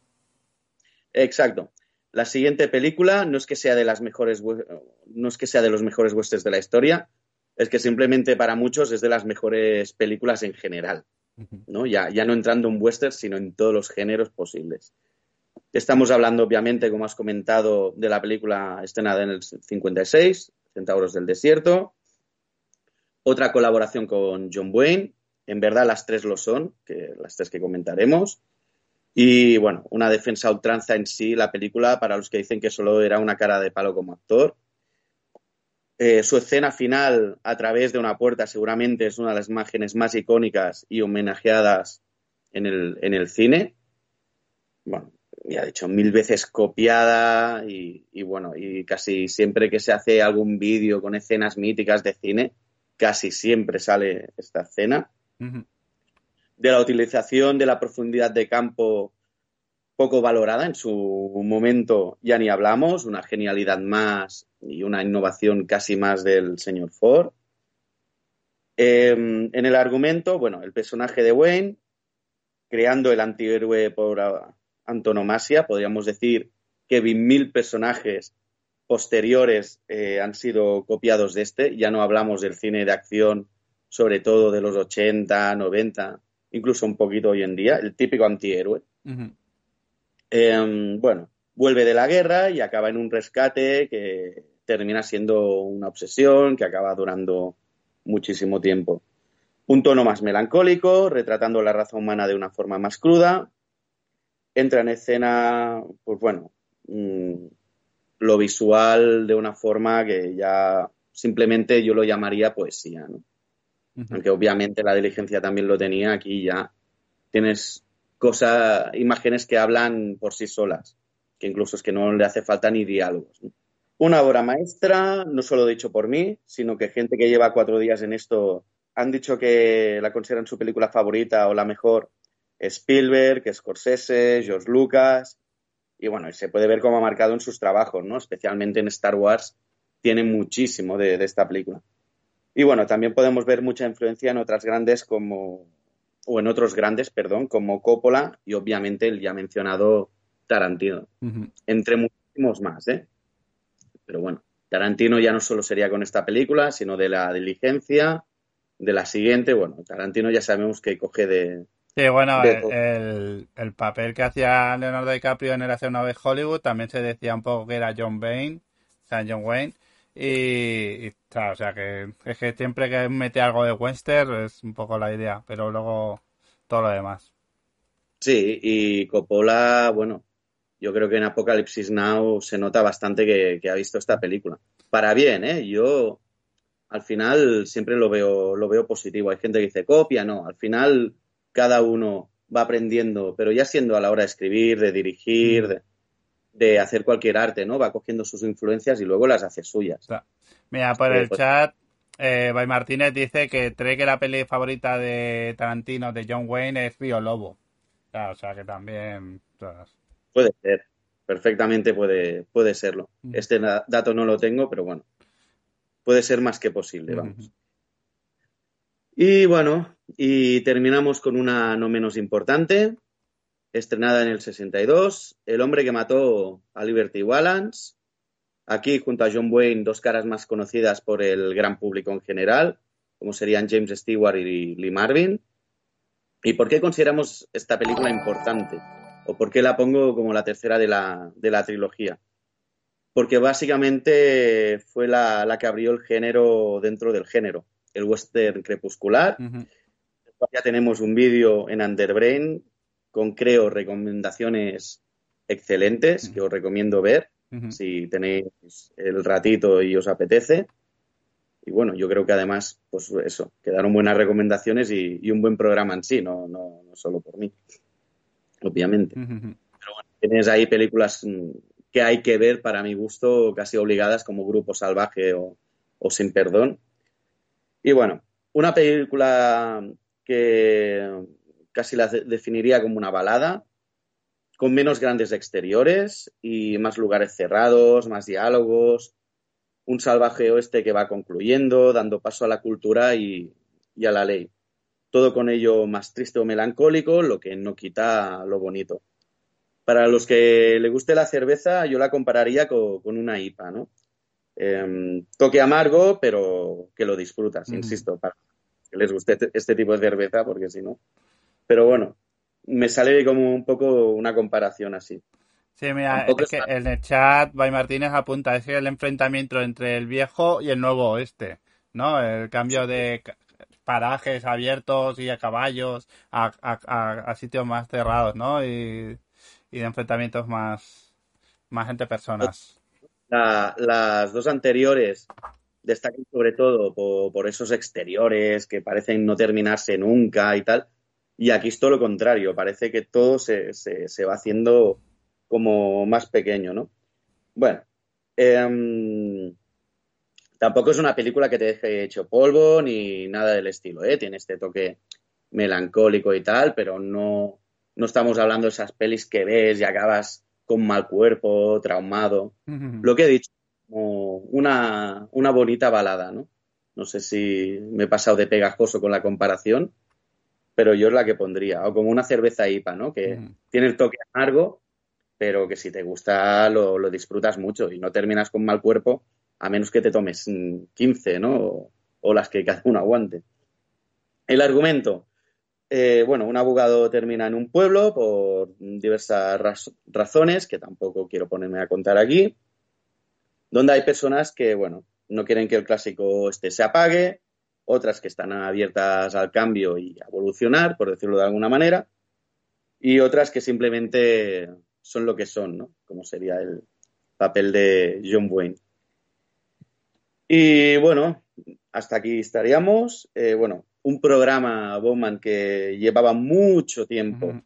Exacto. La siguiente película no es que sea de las mejores, no es que sea de los mejores westerns de la historia, es que simplemente para muchos es de las mejores películas en general, ¿no? Ya, ya no entrando en westerns, sino en todos los géneros posibles. Estamos hablando, obviamente, como has comentado, de la película estrenada en el 56, Centauros del Desierto. Otra colaboración con John Wayne. En verdad, las tres lo son, que, las tres que comentaremos. Y bueno, una defensa a ultranza en sí, la película, para los que dicen que solo era una cara de palo como actor. Eh, su escena final a través de una puerta seguramente es una de las imágenes más icónicas y homenajeadas en el, en el cine. Bueno, ya he dicho, mil veces copiada y, y bueno, y casi siempre que se hace algún vídeo con escenas míticas de cine, casi siempre sale esta escena de la utilización de la profundidad de campo poco valorada en su momento, ya ni hablamos, una genialidad más y una innovación casi más del señor Ford. Eh, en el argumento, bueno, el personaje de Wayne, creando el antihéroe por a- antonomasia, podríamos decir que mil personajes posteriores eh, han sido copiados de este, ya no hablamos del cine de acción, sobre todo de los 80, 90, incluso un poquito hoy en día, el típico antihéroe. Eh, bueno, vuelve de la guerra y acaba en un rescate que termina siendo una obsesión, que acaba durando muchísimo tiempo. Un tono más melancólico, retratando la raza humana de una forma más cruda. Entra en escena, pues bueno, mm, lo visual de una forma que ya simplemente yo lo llamaría poesía, ¿no? Aunque obviamente la diligencia también lo tenía, aquí ya tienes cosas, imágenes que hablan por sí solas, que incluso es que no le hace falta ni diálogos. Una obra maestra, no solo dicho por mí, sino que gente que lleva cuatro días en esto han dicho que la consideran su película favorita o la mejor. Spielberg, Scorsese, George Lucas. Y bueno, se puede ver cómo ha marcado en sus trabajos, ¿no? Especialmente en Star Wars, tiene muchísimo de esta película. Y bueno, también podemos ver mucha influencia en otras grandes como, o en otros grandes, perdón, como Coppola y obviamente el ya mencionado Tarantino, entre muchísimos más, ¿eh? Pero bueno, Tarantino ya no solo sería con esta película, sino de la diligencia, de la siguiente, bueno, Tarantino ya sabemos que coge de... Sí, bueno, de el, el- el papel que hacía Leonardo DiCaprio en el hacer una vez Hollywood también se decía un poco que era John Wayne, o sea, John Wayne. Y, y, claro, o sea, que es que siempre que mete algo de western es un poco la idea, pero luego todo lo demás. Sí, y Coppola, bueno, yo creo que en Apocalipsis Now se nota bastante que, que ha visto esta película. Para bien, ¿eh? Yo al final siempre lo veo, lo veo positivo. Hay gente que dice copia, no. Al final cada uno va aprendiendo, pero ya siendo a la hora de escribir, de dirigir, de, de hacer cualquier arte, ¿no? Va cogiendo sus influencias y luego las hace suyas. Mira, por el pues- chat, eh, Bay Martínez dice que cree que la peli favorita de Tarantino, de John Wayne, es Río Lobo. Claro, o sea, que también... Puede ser, perfectamente puede, puede serlo. Mm. Este dato no lo tengo, pero bueno, puede ser más que posible, vamos. ujú. Y bueno, y terminamos con una no menos importante, estrenada en el 62, El hombre que mató a Liberty Valance. Aquí, junto a John Wayne, dos caras más conocidas por el gran público en general, como serían James Stewart y Lee Marvin. ¿Y por qué consideramos esta película importante? ¿O por qué la pongo como la tercera de la, de la trilogía? Porque básicamente fue la, la que abrió el género dentro del género, el western crepuscular. Ya tenemos un vídeo en Underbrain con, creo, recomendaciones excelentes que os recomiendo ver si tenéis el ratito y os apetece. Y bueno, yo creo que además, pues eso, quedaron buenas recomendaciones y, y un buen programa en sí, no, no, no solo por mí, obviamente. Ujú, ujú. Tienes ahí películas mm, que hay que ver para mi gusto, casi obligadas, como Grupo Salvaje o, o Sin Perdón. Y bueno, una película que casi la de- definiría como una balada, con menos grandes exteriores y más lugares cerrados, más diálogos, un salvaje oeste que va concluyendo, dando paso a la cultura y, y a la ley. todo con ello más triste o melancólico, lo que no quita lo bonito. Para los que le guste la cerveza, yo la compararía con, con una IPA, ¿no? Em, toque amargo, pero que lo disfrutas, insisto, para que les guste este, este tipo de cerveza, porque si no. Pero bueno, me sale como un poco una comparación así. Sí, mira, es que está- en el chat Bay Martínez apunta, es que el enfrentamiento entre el viejo y el nuevo oeste, ¿no? El cambio de parajes abiertos y a caballos a, a- a- a sitios más cerrados, ¿no? Y, y de enfrentamientos más, más entre personas. La- las dos anteriores destacan sobre todo por, por esos exteriores que parecen no terminarse nunca y tal. Y aquí es todo lo contrario, parece que todo se, se- se va haciendo como más pequeño, ¿no? Bueno, em, tampoco es una película que te deje hecho polvo ni nada del estilo, ¿eh? Tiene este toque melancólico y tal, pero no, no estamos hablando de esas pelis que ves y acabas con mal cuerpo, traumado. Lo que he dicho, como una, una bonita balada, ¿no? No sé si me he pasado de pegajoso con la comparación, pero yo es la que pondría. O como una cerveza IPA, ¿no? Que tiene el toque amargo, pero que si te gusta lo, lo disfrutas mucho y no terminas con mal cuerpo, a menos que te tomes mm, 15, ¿no? O, o las que cada uno aguante. El argumento. Eh, bueno, un abogado termina en un pueblo por diversas raz- razones que tampoco quiero ponerme a contar aquí, donde hay personas que, bueno, no quieren que el clásico este se apague, otras que están abiertas al cambio y a evolucionar, por decirlo de alguna manera, y otras que simplemente son lo que son, ¿no? Como sería el papel de John Wayne. Y bueno, hasta aquí estaríamos. Eh, bueno, un programa Bowman que llevaba mucho tiempo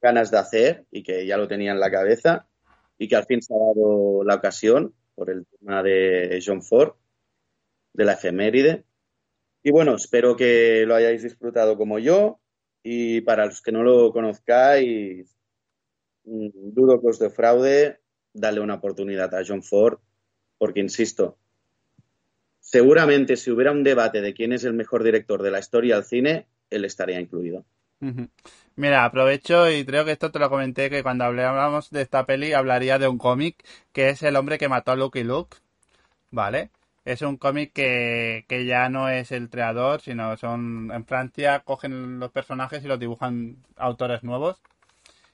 ganas de hacer y que ya lo tenía en la cabeza y que al fin se ha dado la ocasión por el tema de John Ford, de la efeméride. Y bueno, espero que lo hayáis disfrutado como yo y para los que no lo conozcáis, mm, dudo que os defraude, darle una oportunidad a John Ford, porque insisto, seguramente si hubiera un debate de quién es el mejor director de la historia del cine, él estaría incluido. Mira, aprovecho y creo que esto te lo comenté que cuando hablamos de esta peli hablaría de un cómic que es El hombre que mató a Lucky Luke, ¿vale? Es un cómic que, que ya no es el creador, sino son en Francia cogen los personajes y los dibujan autores nuevos.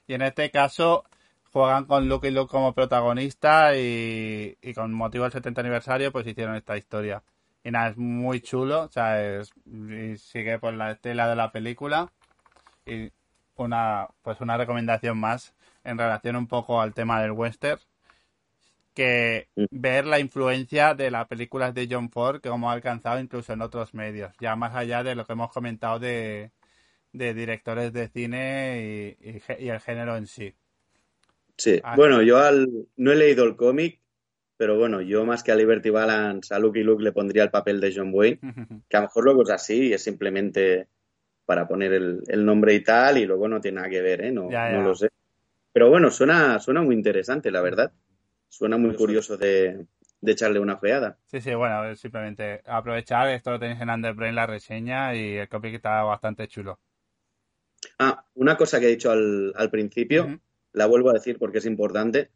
Y en este caso juegan con Lucky Luke como protagonista y, y con motivo del 70 aniversario pues hicieron esta historia. Y nada, es muy chulo, o sea, es- y sigue por la estela de la película y una pues una recomendación más en relación un poco al tema del western que Mm. ver la influencia de las películas de John Ford que como ha alcanzado incluso en otros medios ya más allá de lo que hemos comentado de, de directores de cine y, y y el género en sí Sí, Ah. bueno, yo al, no he leído el cómic, pero bueno, yo más que a Liberty Balance, a Lucky Luke le pondría el papel de John Wayne, [laughs] que a lo mejor luego es así, es simplemente para poner el, el nombre y tal, y luego no tiene nada que ver, ¿eh? No, Ya, no lo sé. Pero bueno, suena, suena muy interesante, la verdad. Suena muy curioso de, de echarle una feada. sí sí bueno simplemente aprovechar esto lo tenéis en Underbrain la reseña y el cómic está bastante chulo Ah, una cosa que he dicho al, al principio, la vuelvo a decir porque es importante.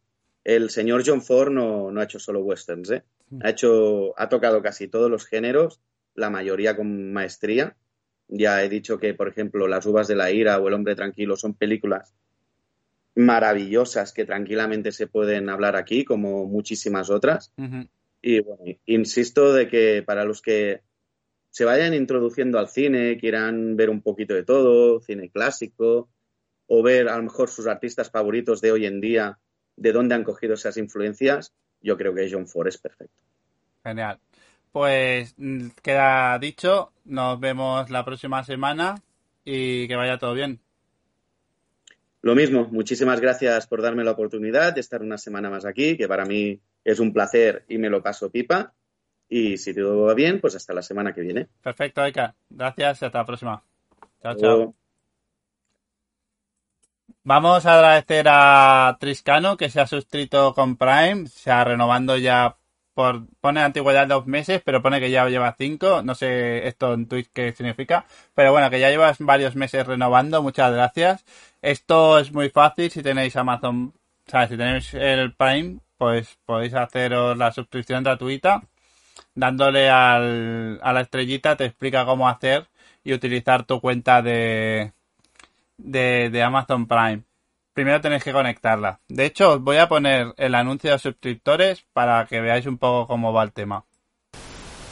El señor John Ford no, no ha hecho solo westerns, ¿eh? Ha hecho, ha tocado casi todos los géneros, la mayoría con maestría. Ya he dicho que, por ejemplo, Las uvas de la ira o El hombre tranquilo son películas maravillosas que tranquilamente se pueden hablar aquí, como muchísimas otras. Y bueno, insisto de que para los que se vayan introduciendo al cine, quieran ver un poquito de todo, cine clásico, o ver a lo mejor sus artistas favoritos de hoy en día, de dónde han cogido esas influencias, yo creo que John Ford es perfecto. Genial. Pues mm, queda dicho, nos vemos la próxima semana y que vaya todo bien. Lo mismo, muchísimas gracias por darme la oportunidad de estar una semana más aquí, que para mí es un placer y me lo paso pipa. Y si todo va bien, pues hasta la semana que viene. Perfecto, Aika. Gracias y hasta la próxima. Chao, chao. Vamos a agradecer a Triscano que se ha suscrito con Prime, se ha renovando ya por pone antigüedad dos meses, pero pone que ya lleva cinco. No sé esto en Twitch qué significa, pero bueno, que ya llevas varios meses renovando. Muchas gracias. Esto es muy fácil si tenéis Amazon, o sea, si tenéis el Prime, pues podéis haceros la suscripción gratuita. Dándole al, a la estrellita te explica cómo hacer y utilizar tu cuenta de, de, de Amazon Prime primero tenéis que conectarla. De hecho, os voy a poner el anuncio de suscriptores para que veáis un poco cómo va el tema.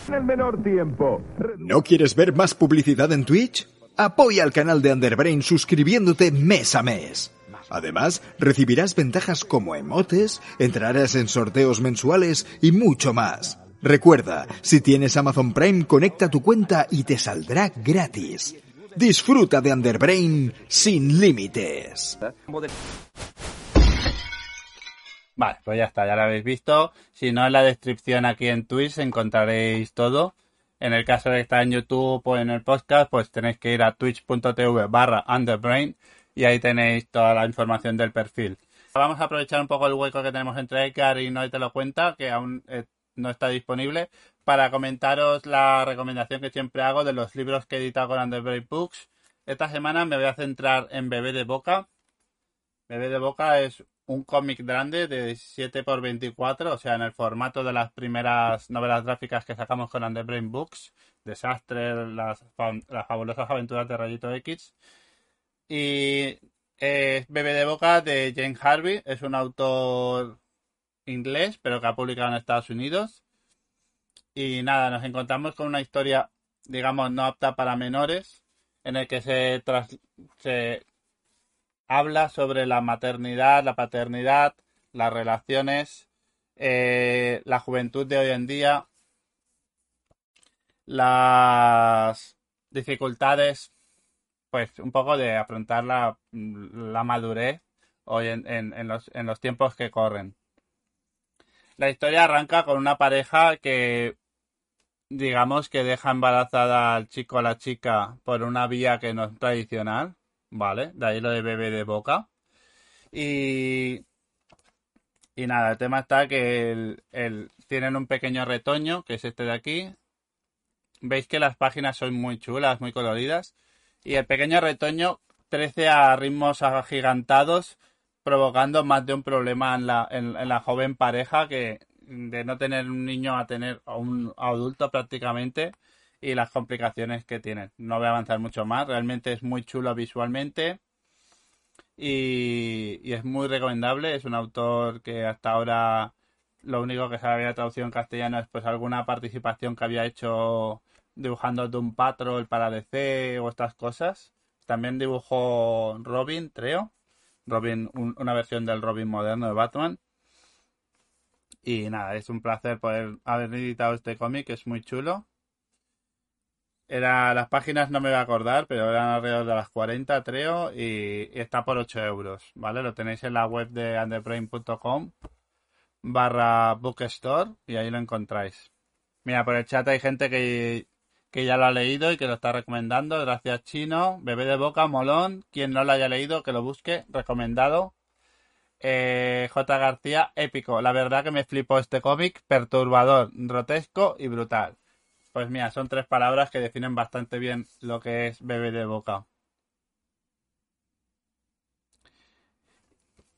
En el menor tiempo. ¿No quieres ver más publicidad en Twitch? Apoya al canal de Underbrain suscribiéndote mes a mes. Además, recibirás ventajas como emotes, entrarás en sorteos mensuales y mucho más. Recuerda, si tienes Amazon Prime, conecta tu cuenta y te saldrá gratis. Disfruta de Underbrain sin límites. Vale, pues ya está, ya lo habéis visto. Si no, en la descripción aquí en Twitch encontraréis todo. En el caso de que está en YouTube o en el podcast, pues tenéis que ir a twitch.tv barra underbrain y ahí tenéis toda la información del perfil. Vamos a aprovechar un poco el hueco que tenemos entre Edgar y No te lo cuenta, que aún eh, no está disponible, para comentaros la recomendación que siempre hago de los libros que he editado con Underbrain Books. Esta semana me voy a centrar en Bebé de Boca. Bebé de Boca es un cómic grande de 7x24, o sea, en el formato de las primeras novelas gráficas que sacamos con Underbrain Books, Desastre, las, las fabulosas aventuras de Rayito X. Y es Bebé de Boca de Jane Harvey, es un autor inglés, pero que ha publicado en Estados Unidos. Y nada, nos encontramos con una historia, digamos, no apta para menores, en el que se, se habla sobre la maternidad, la paternidad, las relaciones, eh, la juventud de hoy en día, las dificultades, pues un poco de afrontar la, la madurez hoy en, en, los, en los tiempos que corren. La historia arranca con una pareja que digamos que deja embarazada al chico a la chica por una vía que no es tradicional, ¿vale? De ahí lo de bebé de boca. Y, y nada, el tema está que el, tienen un pequeño retoño, que es este de aquí. Veis que las páginas son muy chulas, muy coloridas. Y el pequeño retoño crece a ritmos agigantados, provocando más de un problema en la, en la joven pareja que de no tener un niño a tener a un adulto prácticamente y las complicaciones que tienen. No voy a avanzar mucho más, realmente es muy chulo visualmente y, es muy recomendable. Es un autor que hasta ahora lo único que se había traducido en castellano es pues alguna participación que había hecho dibujando Doom Patrol para DC o estas cosas. También dibujó Robin, creo. Robin, una versión del Robin moderno de Batman. Y nada, es un placer poder haber editado este cómic, es muy chulo. Era, las páginas no me voy a acordar, pero eran alrededor de las 40, creo, y, está por 8 euros, ¿vale? Lo tenéis en la web de underbrain.com barra bookstore y ahí lo encontráis. Mira, por el chat hay gente que, que ya lo ha leído y que lo está recomendando. Gracias, Chino. Bebé de boca, molón. Quien no lo haya leído, que lo busque. Recomendado. Eh, J. García, épico. La verdad que me flipó este cómic, perturbador, grotesco y brutal. Pues mira, son tres palabras que definen bastante bien lo que es bebé de boca.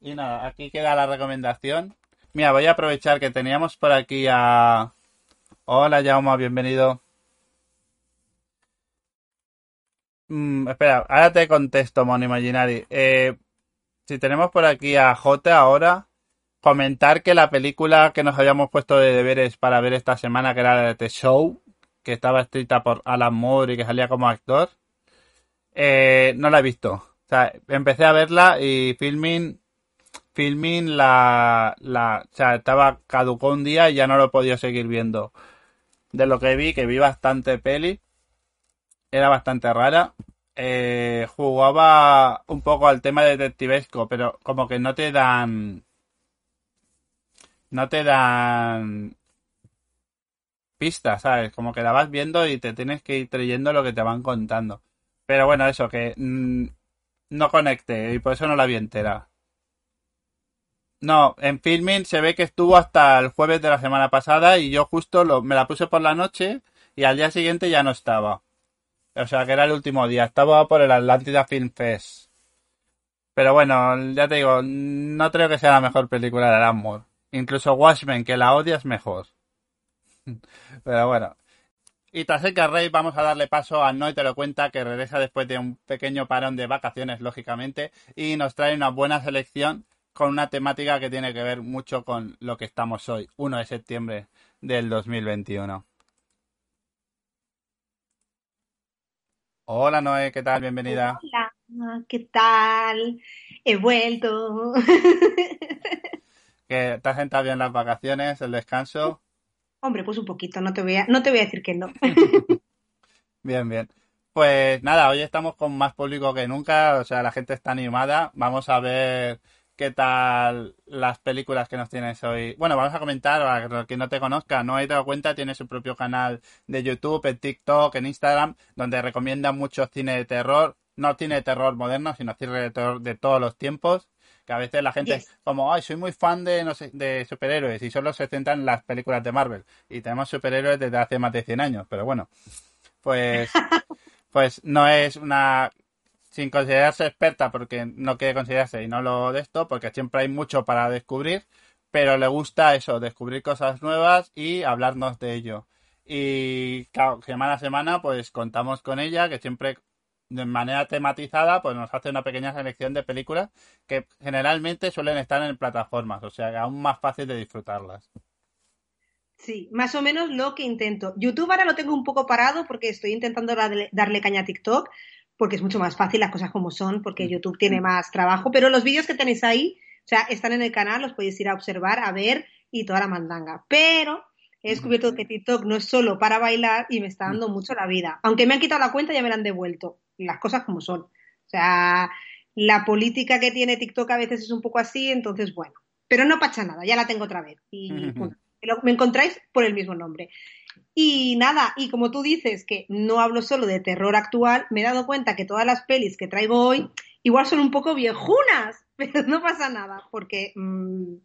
Y nada, aquí queda la recomendación. Mira, voy a aprovechar que teníamos por aquí a... Hola, Jaume, bienvenido. Mm, espera, ahora te contesto, Mon Imaginary. Eh, si tenemos por aquí a J ahora, comentar que la película que nos habíamos puesto de deberes para ver esta semana, que era la de The Show, que estaba escrita por Alan Moore y que salía como actor, eh, no la he visto. O sea, empecé a verla y filming, filming la, la, o sea, estaba caducó un día y ya no lo he podido seguir viendo. De lo que vi, que vi bastante peli, era bastante rara eh, jugaba un poco al tema detectivesco, pero como que no te dan. No te dan pistas, ¿sabes? Como que la vas viendo y te tienes que ir trayendo lo que te van contando. Pero bueno, eso, que mm, no conecte y por eso no la vi entera. No, en filming se ve que estuvo hasta el jueves de la semana pasada y yo justo lo, me la puse por la noche y al día siguiente ya no estaba. O sea que era el último día. Estaba por el Atlántida Film Fest. Pero bueno, ya te digo, no creo que sea la mejor película de Alan. Incluso Watchmen, que la odia, es mejor. [laughs] Pero bueno. Y tras el Rey vamos a darle paso a No y te lo cuenta, que regresa después de un pequeño parón de vacaciones, lógicamente, y nos trae una buena selección con una temática que tiene que ver mucho con lo que estamos hoy, 1 de septiembre del 2021. Hola Noé, ¿qué tal? Bienvenida. Hola, ¿qué tal? He vuelto. ¿Qué, ¿Te has sentado bien las vacaciones, el descanso? Hombre, pues un poquito, no te voy a, no te voy a decir que no. [laughs] bien, bien. Pues nada, hoy estamos con más público que nunca, o sea, la gente está animada. Vamos a ver qué tal las películas que nos tienes hoy. Bueno, vamos a comentar, para quien no te conozca, no he dado cuenta, tiene su propio canal de YouTube, en TikTok, en Instagram, donde recomienda mucho cine de terror, no cine de terror moderno, sino cine de terror de todos los tiempos. Que a veces la gente, como, ay, soy muy fan de, no sé, de superhéroes y solo se centran en las películas de Marvel. Y tenemos superhéroes desde hace más de 100 años, pero bueno, pues, [laughs] pues no es una sin considerarse experta porque no quiere considerarse y no lo de esto, porque siempre hay mucho para descubrir, pero le gusta eso, descubrir cosas nuevas y hablarnos de ello. Y claro, semana a semana pues contamos con ella, que siempre de manera tematizada pues nos hace una pequeña selección de películas que generalmente suelen estar en plataformas, o sea aún más fácil de disfrutarlas. Sí, más o menos lo que intento. YouTube ahora lo tengo un poco parado porque estoy intentando darle, darle caña a TikTok, porque es mucho más fácil las cosas como son, porque YouTube tiene más trabajo, pero los vídeos que tenéis ahí, o sea, están en el canal, los podéis ir a observar, a ver y toda la mandanga. Pero he descubierto que TikTok no es solo para bailar y me está dando mucho la vida. Aunque me han quitado la cuenta, ya me la han devuelto. Las cosas como son. O sea, la política que tiene TikTok a veces es un poco así, entonces bueno. Pero no pasa nada, ya la tengo otra vez. Y bueno, me encontráis por el mismo nombre. Y nada, y como tú dices que no hablo solo de terror actual, me he dado cuenta que todas las pelis que traigo hoy igual son un poco viejunas, [laughs] pero no pasa nada, porque, mm,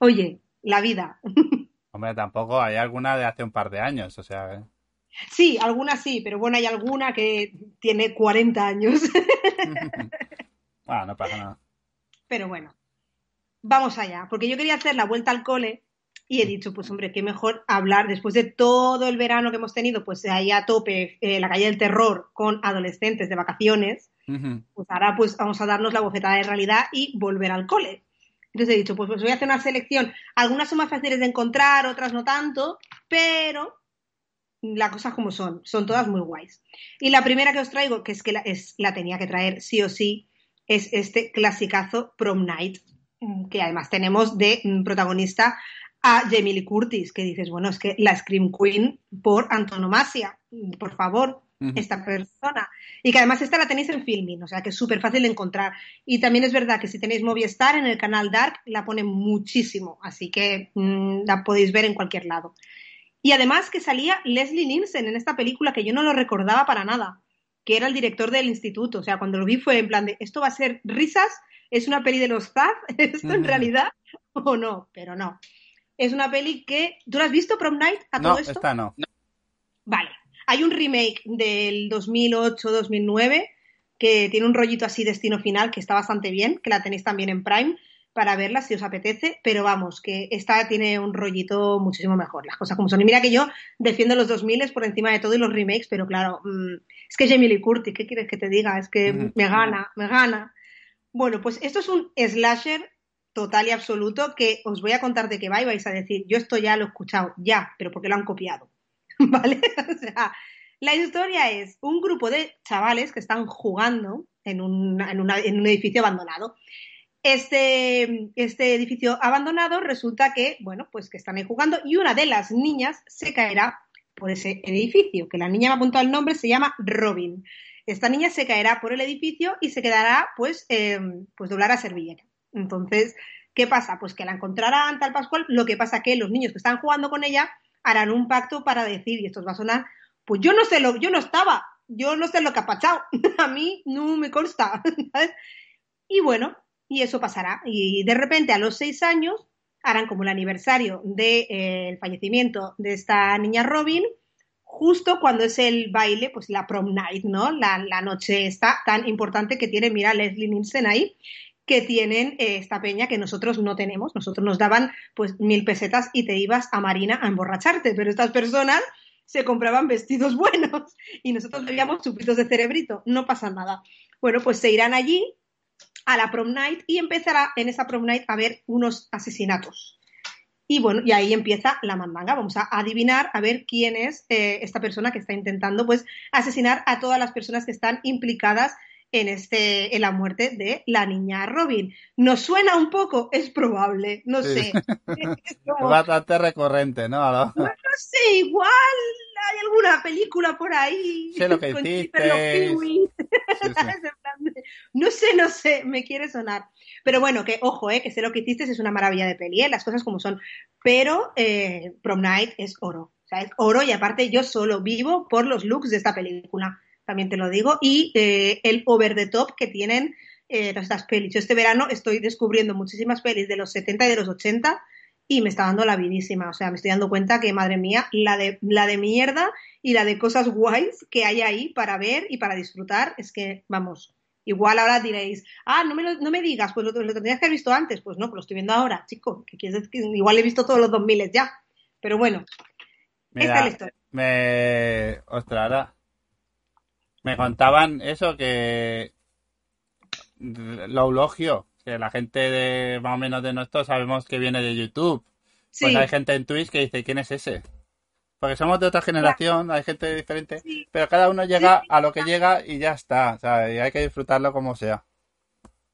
oye, la vida. [laughs] Hombre, tampoco hay alguna de hace un par de años, o sea. ¿eh? Sí, alguna sí, pero bueno, hay alguna que tiene 40 años. [laughs] ah, no pasa nada. Pero bueno, vamos allá, porque yo quería hacer la vuelta al cole y he dicho, pues hombre, qué mejor hablar después de todo el verano que hemos tenido, pues ahí a tope eh, la calle del terror con adolescentes de vacaciones, pues ahora pues vamos a darnos la bofetada de realidad y volver al cole. Entonces he dicho, pues, pues voy a hacer una selección. Algunas son más fáciles de encontrar, otras no tanto, pero las cosas como son, son todas muy guays. Y la primera que os traigo, que es que la, es, la tenía que traer sí o sí, es este clasicazo Prom Night, que además tenemos de protagonista a Jamie Lee Curtis, que dices, bueno, es que la Scream Queen por antonomasia, por favor, esta persona. Y que además esta la tenéis en filming, o sea que es súper fácil de encontrar. Y también es verdad que si tenéis Movistar en el canal Dark la pone muchísimo, así que mm, la podéis ver en cualquier lado. Y además que salía Leslie Nielsen en esta película que yo no lo recordaba para nada, que era el director del instituto. O sea, cuando lo vi fue en plan de, esto va a ser risas, es una peli de los Zaz, [laughs] esto en realidad o no, pero no es una peli que. ¿Tú la has visto, Prom Night? A todo no, esto? esta no. Vale. Hay un remake del 2008-2009 que tiene un rollito así destino final que está bastante bien, que la tenéis también en Prime para verla si os apetece, pero vamos, que esta tiene un rollito muchísimo mejor, las cosas como son. Y mira que yo defiendo los 2000 por encima de todo y los remakes, pero claro, mm, es que Jamie Lee Curtis, ¿qué quieres que te diga? Es que me gana, me gana. Bueno, pues esto es un slasher total y absoluto que os voy a contar de qué va y vais a decir, yo esto ya lo he escuchado, ya, pero porque lo han copiado. [laughs] ¿Vale? o sea, la historia es un grupo de chavales que están jugando en, en un edificio abandonado. Este, este, edificio abandonado resulta que, bueno, pues que están ahí jugando y una de las niñas se caerá por ese edificio, que la niña me ha apuntado el nombre, se llama Robin. Esta niña se caerá por el edificio y se quedará, pues, eh, pues doblar a servilleta. Entonces, ¿qué pasa? Pues que la encontrarán tal Pascual, lo que pasa que los niños que están jugando con ella harán un pacto para decir, y esto os va a sonar, pues yo no sé lo, yo no estaba, yo no sé lo que ha pasado, [laughs] a mí no me consta. [laughs] Y bueno, y eso pasará. Y de repente a los seis años harán como el aniversario del de, fallecimiento de esta niña Robin, justo cuando es el baile, pues la prom night, ¿no? La, la noche esta tan importante que tiene, mira, Leslie Nielsen ahí, que tienen eh, esta peña que nosotros no tenemos. Nosotros nos daban pues mil pesetas y te ibas a Marina a emborracharte, pero estas personas se compraban vestidos [laughs] buenos y nosotros veíamos chupitos de cerebrito. No pasa nada. Bueno, pues se irán allí a la prom night y empezará en esa prom night a haber unos asesinatos. Y bueno, y ahí empieza la mandanga. Vamos a adivinar a ver quién es eh, esta persona que está intentando pues asesinar a todas las personas que están implicadas en, este, en la muerte de la niña Robin. ¿Nos suena un poco? Es probable, no sé. [laughs] Es bastante recurrente, ¿no? ¿no? [laughs] No, sé, igual hay alguna película por ahí. Sé lo que hiciste. [laughs] no sé, no sé, me quiere sonar. Pero bueno, que ojo, eh, que sé lo que hiciste, es una maravilla de peli, eh, las cosas como son. Pero eh, Prom Night es oro. O sea, es oro y aparte yo solo vivo por los looks de esta película también te lo digo, y eh, el over the top que tienen eh, estas pelis. Yo este verano estoy descubriendo muchísimas pelis de los 70 y de los 80 y me está dando la vidísima. O sea, me estoy dando cuenta que, madre mía, la de, la de mierda y la de cosas guays que hay ahí para ver y para disfrutar, es que, vamos, igual ahora diréis, ah, no me, lo, no me digas, pues lo, lo, tendrías que haber visto antes. Pues no, pues lo estoy viendo ahora, chico, que quieres decir? Igual he visto todos los 2000 ya. Pero bueno, Mira, esta es la historia. Me... Ostras, ahora me contaban eso que lo eulogio, que la gente de más o menos de nosotros sabemos que viene de YouTube. Sí. Pues hay gente en Twitch que dice, ¿quién es ese? Porque somos de otra generación, hay gente diferente, sí. pero cada uno llega a lo que llega y ya está, o sea, y hay que disfrutarlo como sea.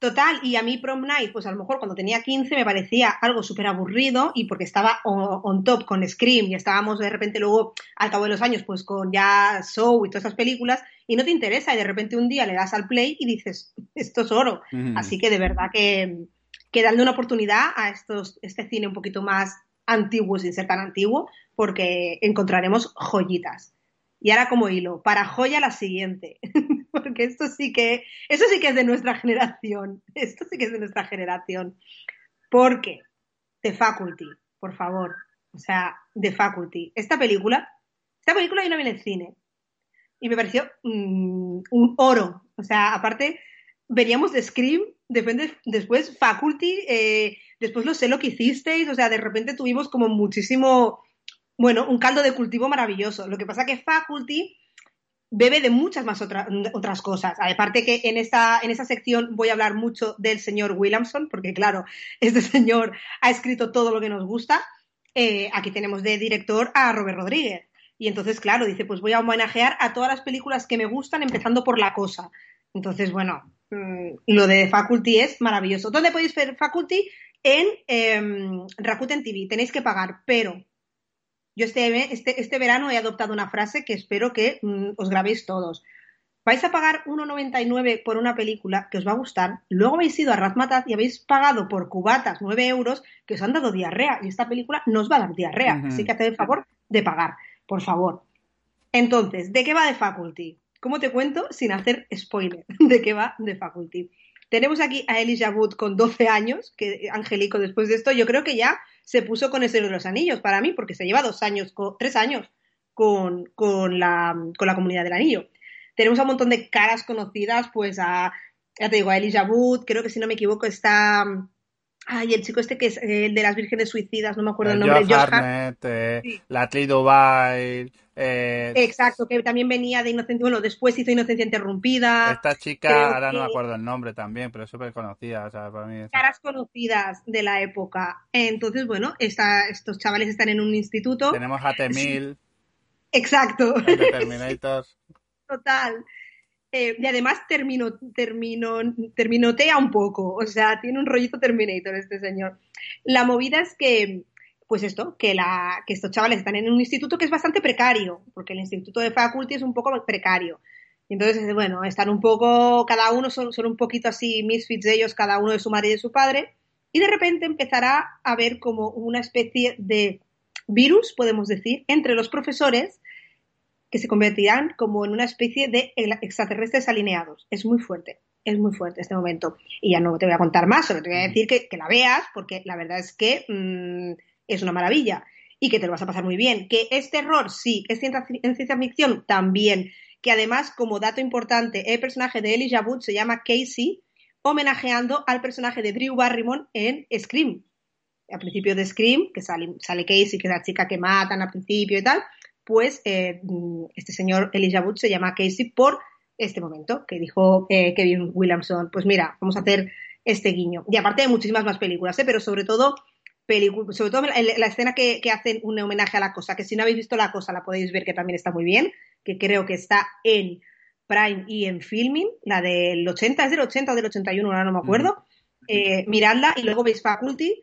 Total, y a mí Prom Night, pues a lo mejor cuando tenía 15 me parecía algo súper aburrido y porque estaba on, on, top con Scream y estábamos de repente luego al cabo de los años pues con ya Show y todas esas películas y no te interesa y de repente un día le das al play y dices, [laughs] esto es oro. Mm. Así que de verdad que, que dando una oportunidad a estos, este cine un poquito más antiguo sin ser tan antiguo porque encontraremos joyitas. Y ahora como hilo, para joya la siguiente. [laughs] Porque esto sí que, eso sí que es de nuestra generación. Esto sí que es de nuestra generación. [laughs] Porque The Faculty, por favor. O sea, The Faculty. Esta película, esta película yo no vi en el cine. Y me pareció mmm, un oro. O sea, aparte, veníamos de Scream, después, después Faculty, eh, después lo sé lo que hicisteis. O sea, de repente tuvimos como muchísimo bueno, un caldo de cultivo maravilloso. Lo que pasa que Faculty bebe de muchas más otra, otras cosas. Aparte que en esta, en esta sección voy a hablar mucho del señor Williamson, porque claro, [laughs] este señor ha escrito todo lo que nos gusta. Eh, aquí tenemos de director a Robert Rodríguez. Y entonces, claro, dice, pues voy a homenajear a todas las películas que me gustan, empezando por La Cosa. Entonces, bueno, mmm, lo de Faculty es maravilloso. ¿Dónde podéis ver Faculty? En eh, Rakuten TV. Tenéis que pagar, pero yo este, este, este, verano he adoptado una frase que espero que mm, os grabéis todos. Vais a pagar 1,99 por una película que os va a gustar, luego habéis ido a Razmataz y habéis pagado por cubatas 9 euros que os han dado diarrea y esta película no os va a dar diarrea, uh -huh. así que haced el favor de pagar, por favor. Entonces, ¿de qué va de Faculty? ¿Cómo te cuento sin hacer spoiler [laughs] de qué va de Faculty? Tenemos aquí a Elijah Wood con 12 años, que Angélico después de esto yo creo que ya se puso con el Señor de los Anillos para mí, porque se lleva dos años, tres años con, con, la, con la comunidad del anillo. Tenemos a un montón de caras conocidas, pues a, ya te digo, a Elijah Wood, creo que si no me equivoco está... Ay, el chico este que es el de las vírgenes suicidas, no me acuerdo el, el nombre. Josh Hartnett, eh, sí. Dubai. Eh, Exacto, que también venía de Inocencia, bueno, después hizo Inocencia Interrumpida. Esta chica, ahora que... no me acuerdo el nombre también, pero es súper conocida, o sea, para mí. Es... Caras conocidas de la época. Entonces, bueno, esta, estos chavales están en un instituto. Tenemos a Temil. Exacto. El de [laughs] Terminator. Total. Eh, y además termino, termino, terminotea un poco, o sea, tiene un rollito Terminator este señor. La movida es que, pues esto, que, la, que estos chavales están en un instituto que es bastante precario, porque el instituto de faculty es un poco precario. Entonces, bueno, están un poco, cada uno son, son un poquito así misfits de ellos, cada uno de su madre y de su padre, y de repente empezará a haber como una especie de virus, podemos decir, entre los profesores que se convertirán como en una especie de extraterrestres alineados. Es muy fuerte. es muy fuerte este momento. Y ya no te voy a contar más, solo te voy a decir que, que la veas, porque la verdad es que mmm, es una maravilla y que te lo vas a pasar muy bien. Que es terror, sí, es ciencia, ciencia ficción, también. Que además, como dato importante, el personaje de Elijah Wood se llama Casey, homenajeando al personaje de Drew Barrymore en Scream. Al principio de Scream, que sale, sale Casey, que es la chica que matan al principio y tal, pues eh, este señor Elijah Wood se llama Casey por este momento, que dijo eh, Kevin Williamson, pues mira, vamos a hacer este guiño. Y aparte de muchísimas más películas, ¿eh? pero sobre todo, sobre todo la, la escena que, que, hacen un homenaje a la cosa, que si no habéis visto la cosa la podéis ver que también está muy bien, que creo que está en Prime y en Filming, la del 80, es del 80 o del 81, ahora no me acuerdo. Eh, miradla y luego veis Faculty,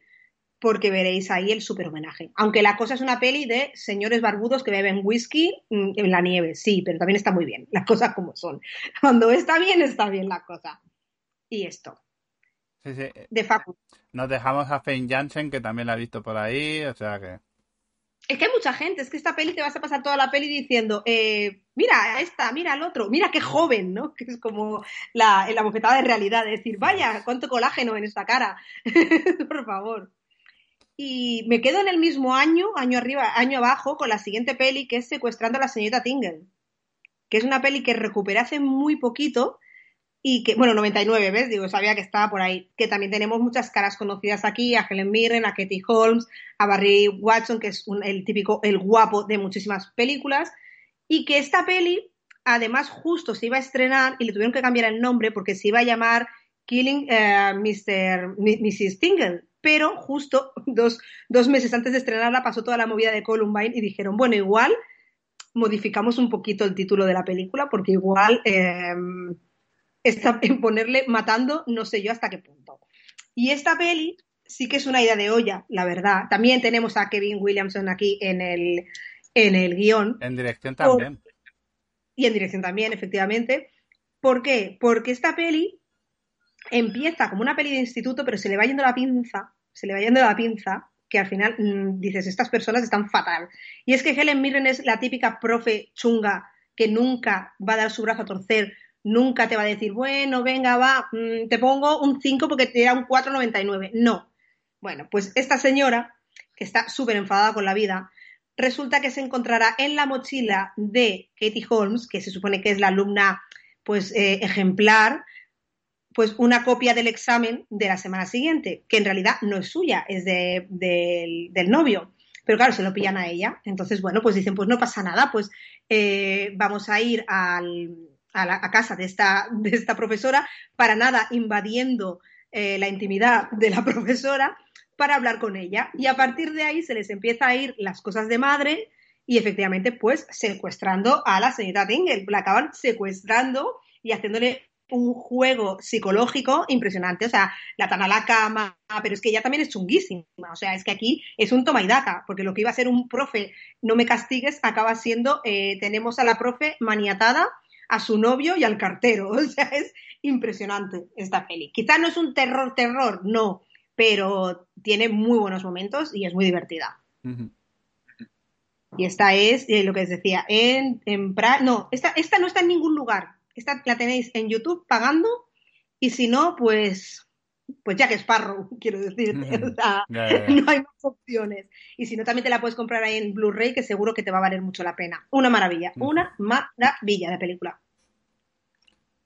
porque veréis ahí el super homenaje. Aunque la cosa es una peli de señores barbudos que beben whisky en la nieve, sí, pero también está muy bien, las cosas como son. Cuando está bien, está bien la cosa. Y esto. Sí, sí. De Facu. Nos dejamos a Fane Jansen, que también la ha visto por ahí, o sea que... Es que hay mucha gente, es que esta peli te vas a pasar toda la peli diciendo, eh, mira a esta, mira al otro, mira qué joven, ¿no? Que es como la, la bofetada de realidad, de decir, vaya, cuánto colágeno en esta cara, [laughs] por favor y me quedo en el mismo año, año arriba, año abajo, con la siguiente peli que es Secuestrando a la señorita Tingle, que es una peli que recuperé hace muy poquito y que, bueno, 99, ¿ves? Digo, sabía que estaba por ahí, que también tenemos muchas caras conocidas aquí, a Helen Mirren, a Katie Holmes, a Barry Watson, que es un, el típico, el guapo de muchísimas películas, y que esta peli, además, justo se iba a estrenar y le tuvieron que cambiar el nombre porque se iba a llamar Killing uh, Mr. Mrs. Tingle, pero justo [laughs] dos, dos, meses antes de estrenarla pasó toda la movida de Columbine y dijeron, bueno, igual modificamos un poquito el título de la película porque igual eh, está en ponerle matando no sé yo hasta qué punto. Y esta peli sí que es una idea de olla, la verdad. También tenemos a Kevin Williamson aquí en el, en el guion. En dirección también. Por, y en dirección también, efectivamente. ¿Por qué? Porque esta peli empieza como una peli de instituto, pero se le va yendo la pinza, se le va yendo la pinza, que al final mmm, dices, estas personas están fatal. Y es que Helen Mirren es la típica profe chunga que nunca va a dar su brazo a torcer, nunca te va a decir, bueno, venga, va, mmm, te pongo un 5 porque te da un 4,99. No. Bueno, pues esta señora, que está súper enfadada con la vida, resulta que se encontrará en la mochila de Katie Holmes, que se supone que es la alumna pues eh, ejemplar, pues una copia del examen de la semana siguiente, que en realidad no es suya, es de, de, del novio. Pero claro, se lo pillan a ella. Entonces, bueno, pues dicen, pues no pasa nada, pues eh, vamos a ir al, a, la, casa de esta, de esta profesora, para nada invadiendo eh, la intimidad de la [laughs] profesora, para hablar con ella. Y a partir de ahí se les empieza a ir las cosas de madre y efectivamente, pues secuestrando a la señorita Tingle. La acaban secuestrando y haciéndole un juego psicológico impresionante. O sea, la tan a la cama, pero es que ella también es chunguísima. O sea, es que aquí es un toma y daca, porque lo que iba a ser un profe, no me castigues, acaba siendo, eh, tenemos a la profe maniatada, a su novio y al cartero. [laughs] O sea, es impresionante esta peli. Quizá no es un terror, terror, no, pero tiene muy buenos momentos y es muy divertida. Uh -huh. Y esta es eh, lo que les decía, en, en pra... no, esta, esta no está en ningún lugar esta la tenéis en YouTube pagando y si no, pues pues Jack Sparrow, [laughs] quiero decirte. [laughs] O sea, yeah, yeah. no hay más opciones. Y si no, también te la puedes comprar ahí en Blu-ray, que seguro que te va a valer mucho la pena. Una maravilla, mm. una maravilla de película.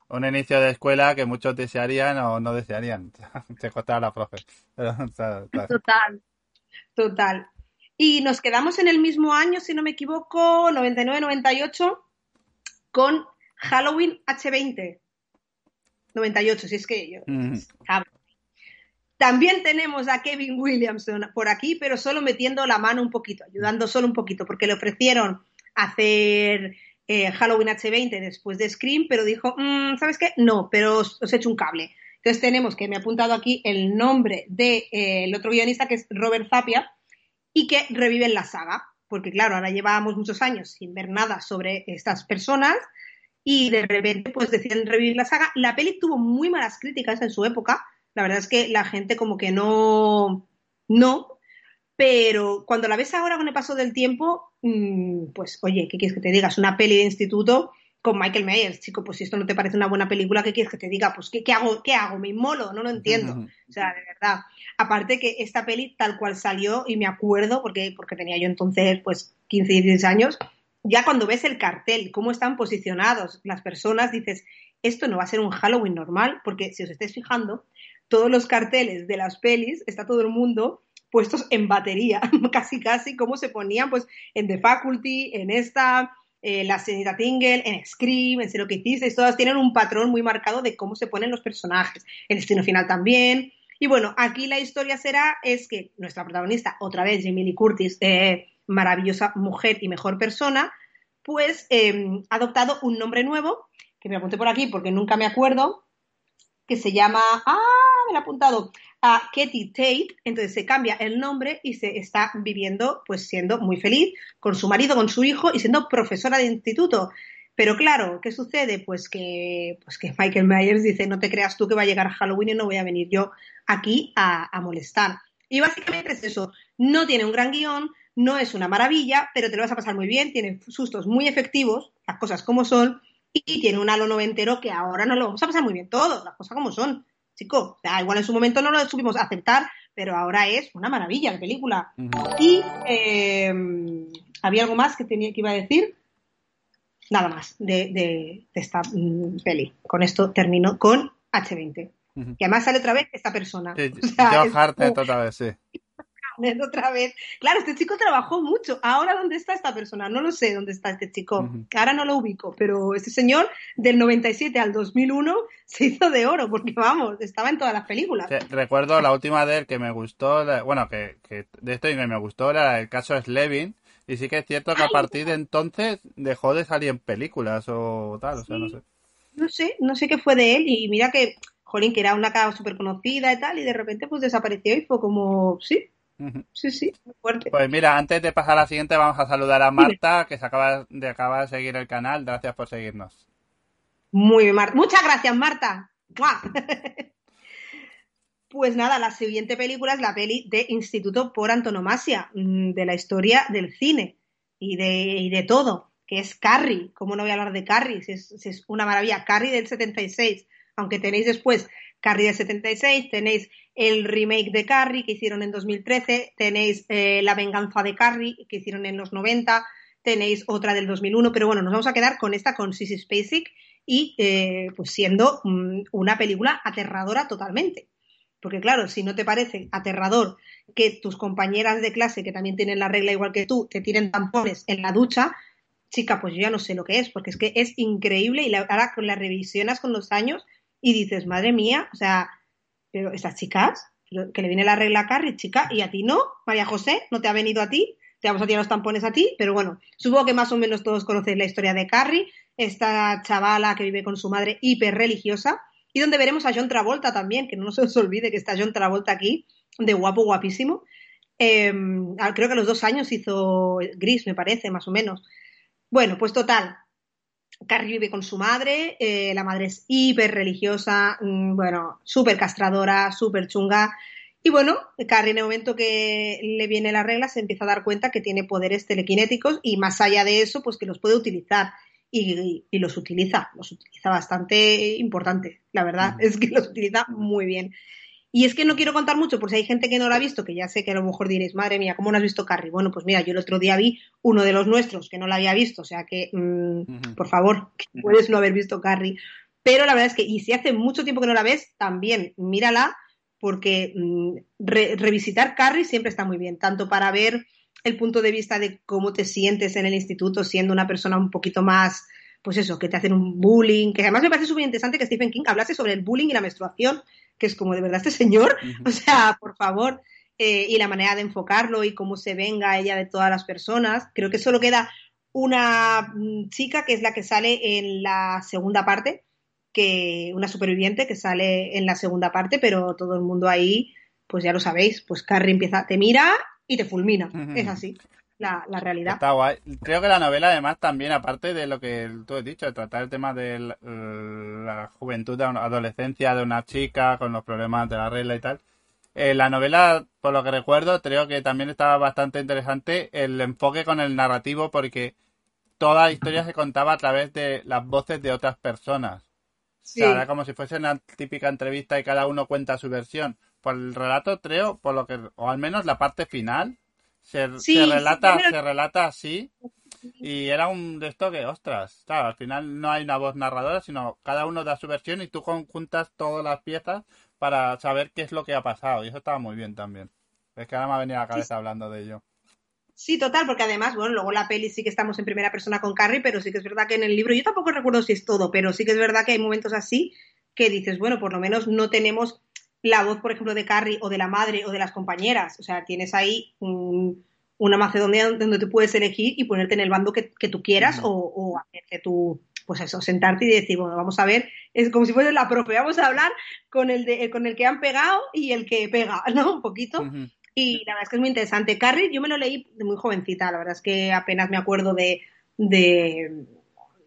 Un inicio de escuela que muchos desearían o no desearían. [laughs] Te costaba la profe. Total, total. Y nos quedamos en el mismo año, si no me equivoco, 99-98, con Halloween H20. 98, si es que yo. Mm. También tenemos a Kevin Williamson por aquí, pero solo metiendo la mano un poquito, ayudando solo un poquito, porque le ofrecieron hacer eh, Halloween H20 después de Scream, pero dijo, mmm, ¿sabes qué? No, pero os, os, he hecho un cable. Entonces tenemos que me ha apuntado aquí el nombre del de, eh, otro guionista, que es Robert Zapia, y que revive la saga, porque claro, ahora llevábamos muchos años sin ver nada sobre estas personas, y de repente pues deciden revivir la saga. La peli tuvo muy malas críticas en su época, la verdad es que la gente como que no, no, pero cuando la ves ahora con el paso del tiempo, mmm, pues oye, ¿qué quieres que te digas? Una peli de instituto con Michael Myers, chico, pues si esto no te parece una buena película, ¿qué quieres que te diga? Pues ¿qué, qué hago? ¿Qué hago? ¿Me inmolo? No lo entiendo. O sea, de verdad. Aparte que esta peli tal cual salió, y me acuerdo, porque, porque tenía yo entonces pues 15, 16 años, ya cuando ves el cartel, cómo están posicionados las personas, dices, esto no va a ser un Halloween normal, porque si os estáis fijando, todos los carteles de las pelis, está todo el mundo puestos en batería, [laughs] casi casi, como se ponían pues en The Faculty, en esta, eh, la señorita Tingle, en Scream, en Sé lo que hicisteis, todas tienen un patrón muy marcado de cómo se ponen los personajes. El destino final también. Y bueno, aquí la historia será es que nuestra protagonista, otra vez Jamie Curtis, eh, maravillosa mujer y mejor persona, pues eh, ha adoptado un nombre nuevo, que me apunté por aquí porque nunca me acuerdo, que se llama, ah, me lo he apuntado, a Katie Tate, entonces se cambia el nombre y se está viviendo, pues siendo muy feliz con su marido, con su hijo y siendo profesora de instituto. Pero claro, ¿qué sucede? Pues que, pues que Michael Myers dice, no te creas tú que va a llegar Halloween y no voy a venir yo aquí a, a molestar. Y básicamente es eso, no tiene un gran guion, no es una maravilla, pero te lo vas a pasar muy bien, tiene sustos muy efectivos, las cosas como son, y tiene un halo noventero que ahora no lo vamos a pasar muy bien todos, las cosas como son, chico. O sea, igual en su momento no lo supimos aceptar, pero ahora es una maravilla la película. Y eh, había algo más que tenía que iba a decir. Nada más de, de, de esta mm, peli. Con esto termino con H20. Y además sale otra vez esta persona. Sí, O sea, Josh es Hartnett como- otra vez, sí. Otra vez. Claro, este chico trabajó mucho. Ahora, ¿dónde está esta persona? No lo sé dónde está este chico. Ahora no lo ubico, pero este señor del 97 al 2001 se hizo de oro, porque vamos, estaba en todas las películas. Sí, Recuerdo la última de él que me gustó, la- bueno, que, que de esto y que me gustó era el caso Slevin. Y sí que es cierto que a partir de entonces dejó de salir en películas o tal, o sea, no sé. No sé, no sé qué fue de él y mira que, jolín, que era una cara súper conocida y tal, y de repente pues desapareció y fue como, sí. Sí, sí, muy fuerte. Pues mira, antes de pasar a la siguiente vamos a saludar a Marta, que se acaba de acabar de seguir el canal. Gracias por seguirnos. Muy bien, Marta. Muchas gracias, Marta. ¡Mua! [laughs] Pues nada, la siguiente película es la peli de Instituto por antonomasia, mm, de la historia del cine y de, y de todo, que es Carrie. ¿Cómo no voy a hablar de Carrie? Si es, si es una maravilla. Carrie del 76, aunque tenéis después Carrie del 76, tenéis el remake de Carrie que hicieron en 2013, tenéis eh, La venganza de Carrie que hicieron en los 90, tenéis otra del 2001, pero bueno, nos vamos a quedar con esta, con Sissy Spacek, y eh, pues siendo mm, una película aterradora totalmente. Porque claro, si no te parece aterrador que tus compañeras de clase, que también tienen la regla igual que tú, te tiren tampones en la ducha, chica, pues yo ya no sé lo que es, porque es que es increíble y la, ahora la revisionas con los años y dices, madre mía, o sea, pero estas chicas, que le viene la regla a Carrie, chica, y a ti no, María José, no te ha venido a ti, te vamos a tirar los tampones a ti, pero bueno, supongo que más o menos todos conocéis la historia de Carrie, esta chavala que vive con su madre hiper religiosa, y donde veremos a John Travolta también, que no [laughs] se os olvide que está John Travolta aquí, de guapo, guapísimo. Eh, creo que a los dos años hizo Gris, me parece, más o menos. Bueno, pues total, Carrie vive con su madre, eh, la madre es hiper religiosa, mmm, bueno, súper castradora, súper chunga. Y bueno, Carrie en el momento que le viene la regla se empieza a dar cuenta que tiene poderes telequinéticos y más allá de eso, pues que los puede utilizar. Y, y, y los utiliza, los utiliza bastante importante, la verdad, es que los utiliza muy bien. Y es que no quiero contar mucho, por si hay gente que no lo ha visto, que ya sé que a lo mejor diréis, madre mía, ¿cómo no has visto Carrie? Bueno, pues mira, yo el otro día vi uno de los nuestros que no la había visto, o sea que, mmm, uh -huh. por favor, [laughs] puedes no haber visto Carrie. Pero la verdad es que, y si hace mucho tiempo que no la ves, también mírala, porque mmm, re revisitar Carrie siempre está muy bien, tanto para ver el punto de vista de cómo te sientes en el instituto siendo una persona un poquito más, pues eso, que te hacen un bullying, que además me parece súper interesante que Stephen King hablase sobre el bullying y la menstruación, que es como de verdad este señor, [laughs] uh -huh. o sea, por favor, eh, y la manera de enfocarlo y cómo se venga ella de todas las personas. Creo que solo queda una mm, chica que es la que sale en la segunda parte, que una superviviente que sale en la segunda parte, pero todo el mundo ahí, pues ya lo sabéis, pues Carrie empieza, te mira y te fulmina, uh -huh. es así. La, la, realidad. Está guay. Creo que la novela, además, también, aparte de lo que tú has dicho, de tratar el tema de la, la juventud, de una adolescencia de una chica con los problemas de la regla y tal. Eh, la novela, por lo que recuerdo, creo que también estaba bastante interesante el enfoque con el narrativo, porque toda la historia se contaba a través de las voces de otras personas. Sí. O sea, era como si fuese una típica entrevista y cada uno cuenta su versión. Por el relato, creo, por lo que, o al menos la parte final, se, Sí, se sí, relata, lo- se relata así. Y era un de esto que, ostras, claro, al final no hay una voz narradora, sino cada uno da su versión y tú conjuntas todas las piezas para saber qué es lo que ha pasado. Y eso estaba muy bien también. Es que ahora me ha venido a la cabeza hablando de ello. Sí, total, porque además, bueno, luego la peli sí que estamos en primera persona con Carrie, pero sí que es verdad que en el libro, yo tampoco recuerdo si es todo, pero sí que es verdad que hay momentos así que dices, bueno, por lo menos no tenemos la voz, por ejemplo, de Carrie o de la madre o de las compañeras. O sea, tienes ahí mm, una Macedonia donde tú puedes elegir y ponerte en el bando que, que tú quieras o, o hacerte tú, pues eso, sentarte y decir, bueno, vamos a ver, es como si fuese la propia, vamos a hablar con el, de, con el que han pegado y el que pega, [laughs] ¿no? Un poquito. Y la verdad es que es muy interesante. Carrie, yo me lo leí de muy jovencita, la verdad es que apenas me acuerdo de, de,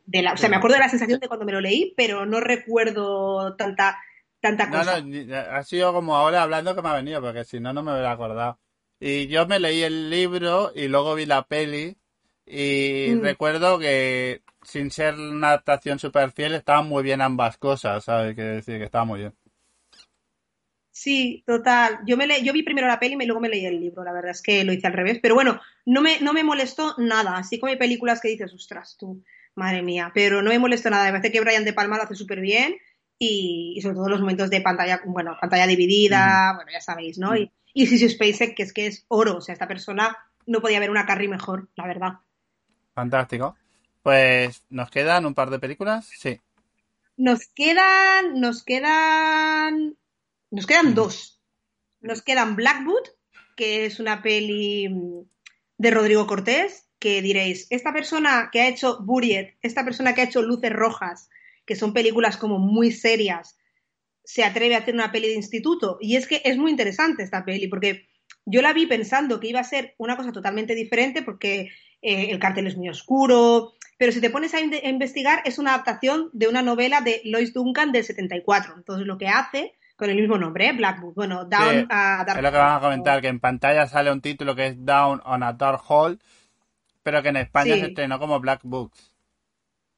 de la, o sea, me acuerdo de la sensación de cuando me lo leí, pero no recuerdo tanta, tanta No, cosa. no, ni- ha sido como ahora hablando que me ha venido, porque si no, no me hubiera acordado. Y yo me leí el libro y luego vi la peli y Mm. recuerdo que sin ser una adaptación super fiel estaban muy bien ambas cosas, ¿sabes? Quiero decir que estaba muy bien. Sí, total. Yo me le, yo vi primero la peli y luego me leí el libro. La verdad es que lo hice al revés. Pero bueno, no me, no me molestó nada. Así como hay películas que dices, ostras, tú, madre mía. Pero no me molestó nada. Me parece que Brian De Palma lo hace súper bien. Y, y sobre todo los momentos de pantalla, bueno, pantalla dividida, bueno, ya sabéis, ¿no? Y, y Spacek, que es que es oro. O sea, esta persona no podía haber una Carrie mejor, la verdad. Fantástico. Pues, ¿nos quedan un par de películas? Sí. Nos quedan, nos quedan, nos quedan dos. Nos quedan Blackwood, que es una peli mm, de Rodrigo Cortés, que diréis, esta persona que ha hecho Buriet, esta persona que ha hecho Luces Rojas, que son películas como muy serias, se atreve a hacer una peli de instituto. Y es que es muy interesante esta peli, porque yo la vi pensando que iba a ser una cosa totalmente diferente, porque eh, el cartel es muy oscuro, pero si te pones a, in- a investigar, es una adaptación de una novela de Lois Duncan del 74. Entonces, lo que hace, con el mismo nombre, ¿eh? Blackwood, bueno, Down Sí, a Dark Es lo que vamos a comentar, que en pantalla sale un título que es Down on a Dark Hole, pero que en España Sí. se estrenó como Black Books.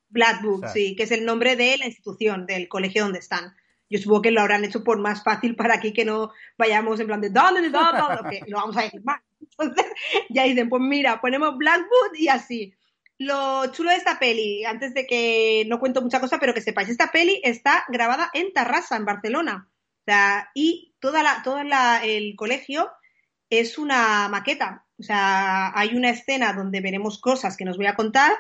Black Book, O sea. sí, que es el nombre de la institución, del colegio donde están. Yo supongo que lo habrán hecho por más fácil para aquí que no vayamos en plan de ¿dónde, dónde? Que [laughs] lo vamos a decir mal. Entonces, [laughs] ya dicen, pues mira, ponemos Blackwood y así. Lo chulo de esta peli, antes de que no cuento mucha cosa, pero que sepáis, esta peli está grabada en Tarrasa, en Barcelona. O sea, y toda la, todo la, el colegio es una maqueta. O sea, hay una escena donde veremos cosas que nos voy a contar,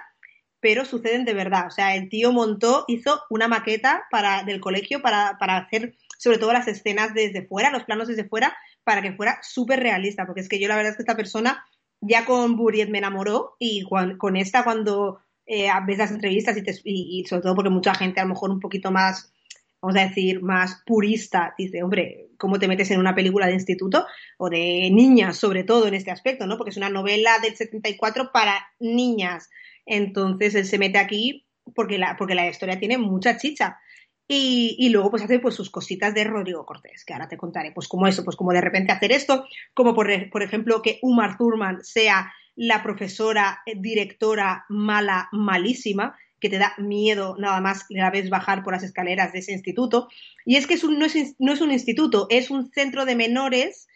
pero suceden de verdad. O sea, el tío montó, hizo una maqueta para, del colegio para, para hacer sobre todo las escenas desde fuera, los planos desde fuera, para que fuera súper realista. Porque es que yo la verdad es que esta persona ya con Buriet me enamoró y con esta cuando eh, ves las entrevistas y, te- y- y sobre todo porque mucha gente a lo mejor un poquito más, vamos a decir, más purista, dice, hombre, ¿cómo te metes en una película de instituto? O de niñas, sobre todo en este aspecto, ¿no? Porque es una novela del 74 para niñas. Entonces él se mete aquí porque la, porque la historia tiene mucha chicha. Y, y luego pues hace pues sus cositas de Rodrigo Cortés, que ahora te contaré, pues como eso, pues como de repente hacer esto, como por, por ejemplo que Umar Thurman sea la profesora, eh, directora mala, malísima, que te da miedo nada más la ves bajar por las escaleras de ese instituto. Y es que es un- no, es, no es un instituto, es un centro de menores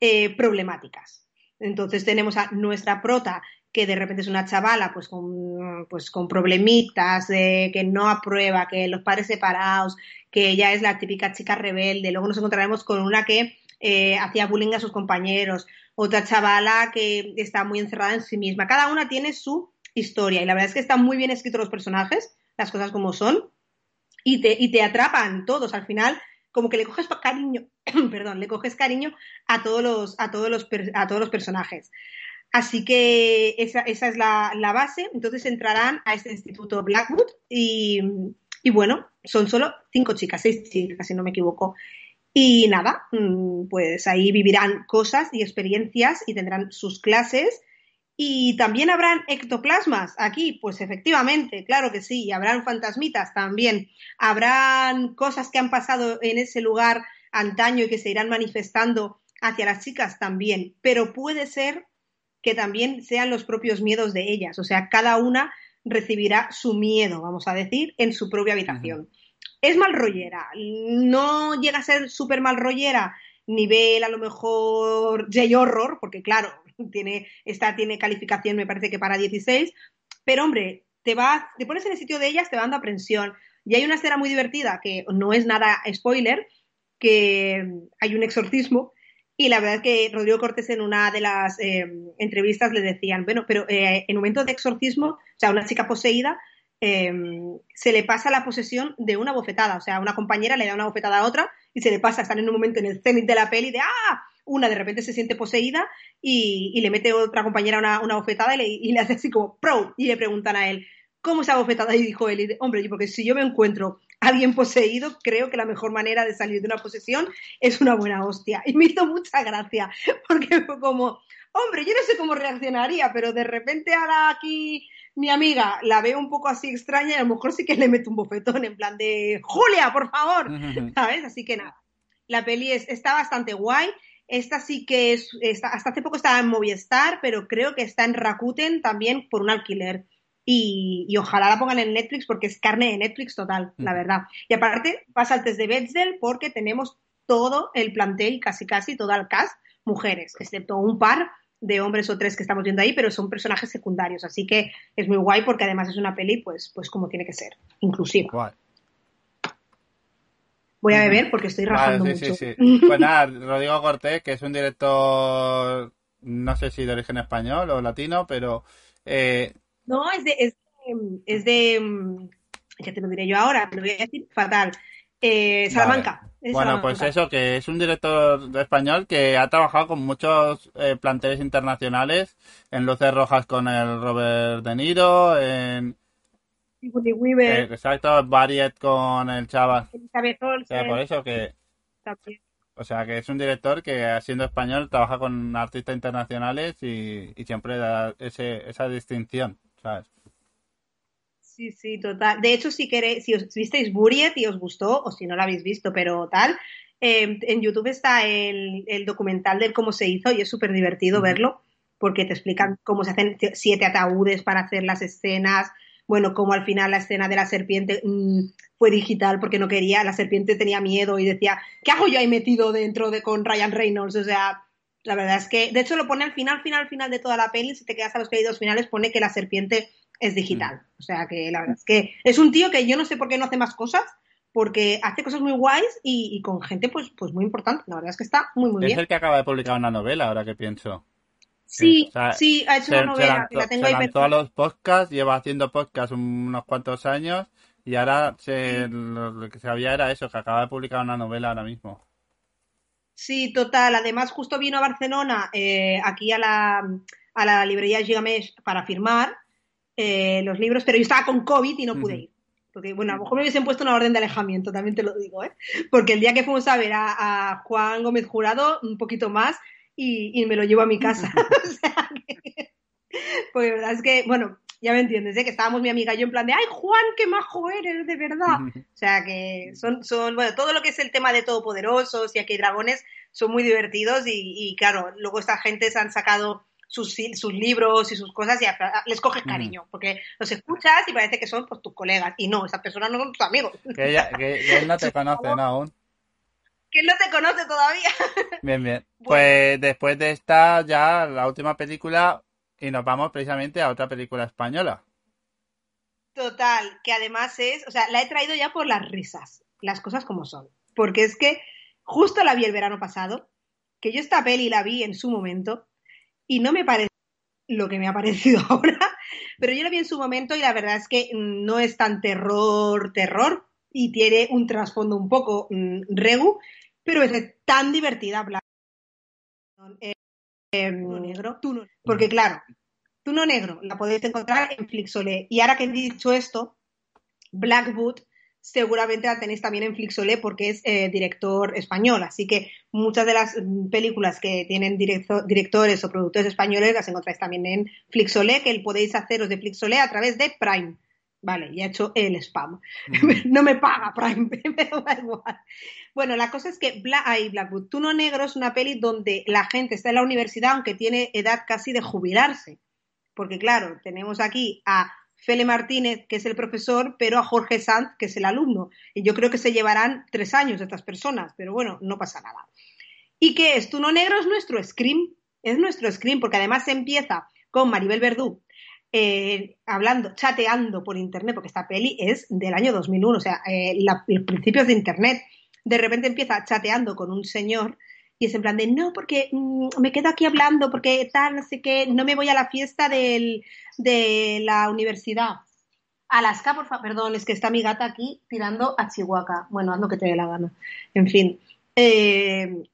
eh, problemáticas. Entonces tenemos a nuestra prota, que de repente es una chavala pues con, pues con problemitas, de que no aprueba, que los padres separados, que ella es la típica chica rebelde. Luego nos encontraremos con una que eh, hacía bullying a sus compañeros, otra chavala que está muy encerrada en sí misma. Cada una tiene su historia y la verdad es que están muy bien escritos los personajes, las cosas como son, y te, y te atrapan todos. Al final, como que le coges cariño, [clears throat] perdón, le coges cariño a todos los, a todos los, a todos los personajes. Así que esa, es la, la base. Entonces entrarán a este instituto Blackwood y, y bueno, son solo cinco chicas, seis chicas, si no me equivoco. Y nada, mm, pues ahí vivirán cosas y experiencias y tendrán sus clases. Y también habrán ectoplasmas aquí, pues efectivamente, claro que sí, y habrán fantasmitas también, habrán cosas que han pasado en ese lugar antaño y que se irán manifestando hacia las chicas también, pero puede ser que también sean los propios miedos de ellas, o sea, cada una recibirá su miedo, vamos a decir, en su propia habitación. Es mal rollera, no llega a ser súper mal rollera, nivel a lo mejor J-Horror, porque claro, [laughs] tiene, esta tiene calificación me parece que para 16, pero hombre, te, va, te pones en el sitio de ellas, te va dando aprensión. Y hay una escena muy divertida que no es nada spoiler, que hay un exorcismo y la verdad es que Rodrigo Cortés en una de las eh, entrevistas le decían, bueno, pero eh, en momento de exorcismo, o sea, una chica poseída, eh, se le pasa la posesión de una bofetada, o sea, una compañera le da una bofetada a otra y se le pasa, están en un momento en el cenit de la peli de ¡ah! Una de repente se siente poseída y, le mete otra compañera una, una bofetada y le, y le, hace así como ¡pro! Y le preguntan a él, ¿cómo esa bofetada? Y dijo él, hombre, porque si yo me encuentro alguien poseído, creo que la mejor manera de salir de una posesión es una buena hostia. Y me hizo mucha gracia, porque fue como, hombre, yo no sé cómo reaccionaría, pero de repente ahora aquí mi amiga la veo un poco así extraña y a lo mejor sí que le meto un bofetón en plan de, Julia, por favor, ¿sabes? Así que nada, la peli está bastante guay. Esta sí que es, hasta hace poco estaba en Movistar, pero creo que está en Rakuten también por un alquiler y, ojalá la pongan en Netflix porque es carne de Netflix total, la verdad. Y aparte pasa el test de Betzel porque tenemos todo el plantel, casi casi todo el cast, mujeres, excepto un par de hombres o tres que estamos viendo ahí, pero son personajes secundarios, así que es muy guay porque además es una peli, pues, pues como tiene que ser, inclusiva. Voy a beber porque estoy rajando mucho. Sí, sí. [laughs] Pues nada, Rodrigo Cortés, que es un director, no sé si de origen español o latino, pero eh, no, es de, es de, es de, mm, ya te lo diré yo ahora, lo voy a decir fatal. Eh, Salamanca. Bueno, pues eso, que es un director español que ha trabajado con muchos eh, planteles internacionales, en Luces Rojas con el Robert De Niro, en... Weaver. Eh, exacto, Variet con el chaval. Elizabeth Olsen. por eso que... O sea, que es un director que, siendo español, trabaja con artistas internacionales y, y siempre da ese, esa distinción. Sí, sí, total. De hecho, si queréis, si os visteis Buriet y os gustó, o si no lo habéis visto, pero tal, em, en YouTube está el, documental de cómo se hizo y es súper divertido verlo, porque te explican cómo se hacen siete ataúdes para hacer las escenas, bueno, cómo al final la escena de la serpiente mm, fue digital porque no quería, la serpiente tenía miedo y decía, ¿qué hago yo ahí metido dentro de con Ryan Reynolds? O sea, la verdad es que, de hecho, lo pone al final, final, final de toda la peli. Si te quedas a los créditos finales, pone que la serpiente es digital. O sea que la verdad es que es un tío que yo no sé por qué no hace más cosas, porque hace cosas muy guays y, con gente pues, pues muy importante. La verdad es que está muy, muy bien. Es el que acaba de publicar una novela, ahora que pienso. Sí, sí, ha hecho una novela. Se, la tengo se lanzó a los podcasts, lleva haciendo podcasts unos cuantos años y ahora se, lo que sabía era eso, que acaba de publicar una novela ahora mismo. Sí, total. Además, justo vino a Barcelona, eh, aquí a la, a la librería Gigamesh para firmar eh, los libros, pero yo estaba con COVID y no pude ir. Porque, bueno, a lo mejor me hubiesen puesto una orden de alejamiento, también te lo digo, ¿eh? Porque el día que fuimos a ver a, Juan Gómez Jurado, un poquito más, y, me lo llevo a mi casa. [laughs] o sea que, pues la verdad es que, bueno, ya me entiendes, ¿eh? que estábamos mi amiga y yo en plan de, ay Juan, qué majo eres, de verdad. O sea que son, son, bueno, todo lo que es el tema de Todopoderosos y aquí hay dragones son muy divertidos y, claro, luego esta gente se han sacado sus, sus libros y sus cosas y les coges cariño, porque los escuchas y parece que son pues tus colegas y no, esas personas no son tus amigos. Que, ella, que, él no te [laughs] conoce ¿no, aún. Que él no te conoce todavía. [laughs] Bien, bien. Pues después de esta ya la última película y nos vamos precisamente a otra película española. Total, que además es, o sea, la he traído ya por las risas, las cosas como son. Porque es que justo la vi el verano pasado, que yo esta peli la vi en su momento y no me parece lo que me ha parecido [laughs] ahora, pero yo la vi en su momento y la verdad es que no es tan terror, terror y tiene un trasfondo un poco mm, regu, pero es tan divertida. Eh, Em, negro, tú porque claro, tú no negro la podéis encontrar en Flixolé. Y ahora que he dicho esto, Blackwood seguramente la tenéis también en Flixolé porque es eh, director español. Así que muchas de las mm, películas que tienen directores o productores españoles las encontráis también en Flixolé, que podéis haceros de Flixolé a través de Prime. Vale, ya he hecho el spam. [laughs] no me paga Prime, [laughs] da igual. Bueno, la cosa es que Black, ay, Blackwood, Tú no negro es una peli donde la gente está en la universidad aunque tiene edad casi de jubilarse. Porque claro, tenemos aquí a Fele Martínez, que es el profesor, pero a Jorge Sanz, que es el alumno. Y yo creo que se llevarán tres años estas personas, pero bueno, no pasa nada. ¿Y qué es? Tuno Negro es nuestro Scream, es nuestro Scream, porque además se empieza con Maribel Verdú eh, hablando, chateando por internet, porque esta peli es del año 2001, o sea, eh, los principios de internet. De repente empieza chateando con un señor y es en plan de, no, porque mm, me quedo aquí hablando, porque tal, no sé qué, no me voy a la fiesta del, de la universidad. Alaska, por favor, perdón, es que está mi gata aquí tirando a Chihuahua. Bueno, haz que te dé la gana. En fin. Eh,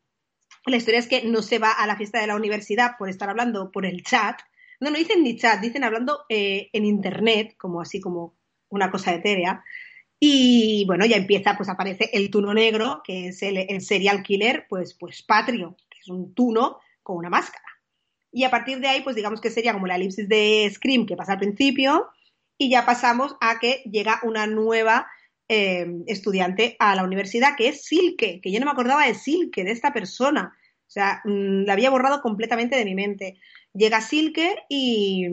la historia es que no se va a la fiesta de la universidad por estar hablando por el chat. No, no dicen ni chat, dicen hablando eh, en internet, como así como una cosa etérea. Y bueno, ya empieza, pues aparece el tuno negro, que es el, serial killer, pues, pues patrio, que es un tuno con una máscara. Y a partir de ahí, pues digamos que sería como la elipsis de Scream que pasa al principio, y ya pasamos a que llega una nueva eh, estudiante a la universidad, que es Silke, que yo no me acordaba de Silke, de esta persona. O sea, mm, la había borrado completamente de mi mente. Llega Silke y,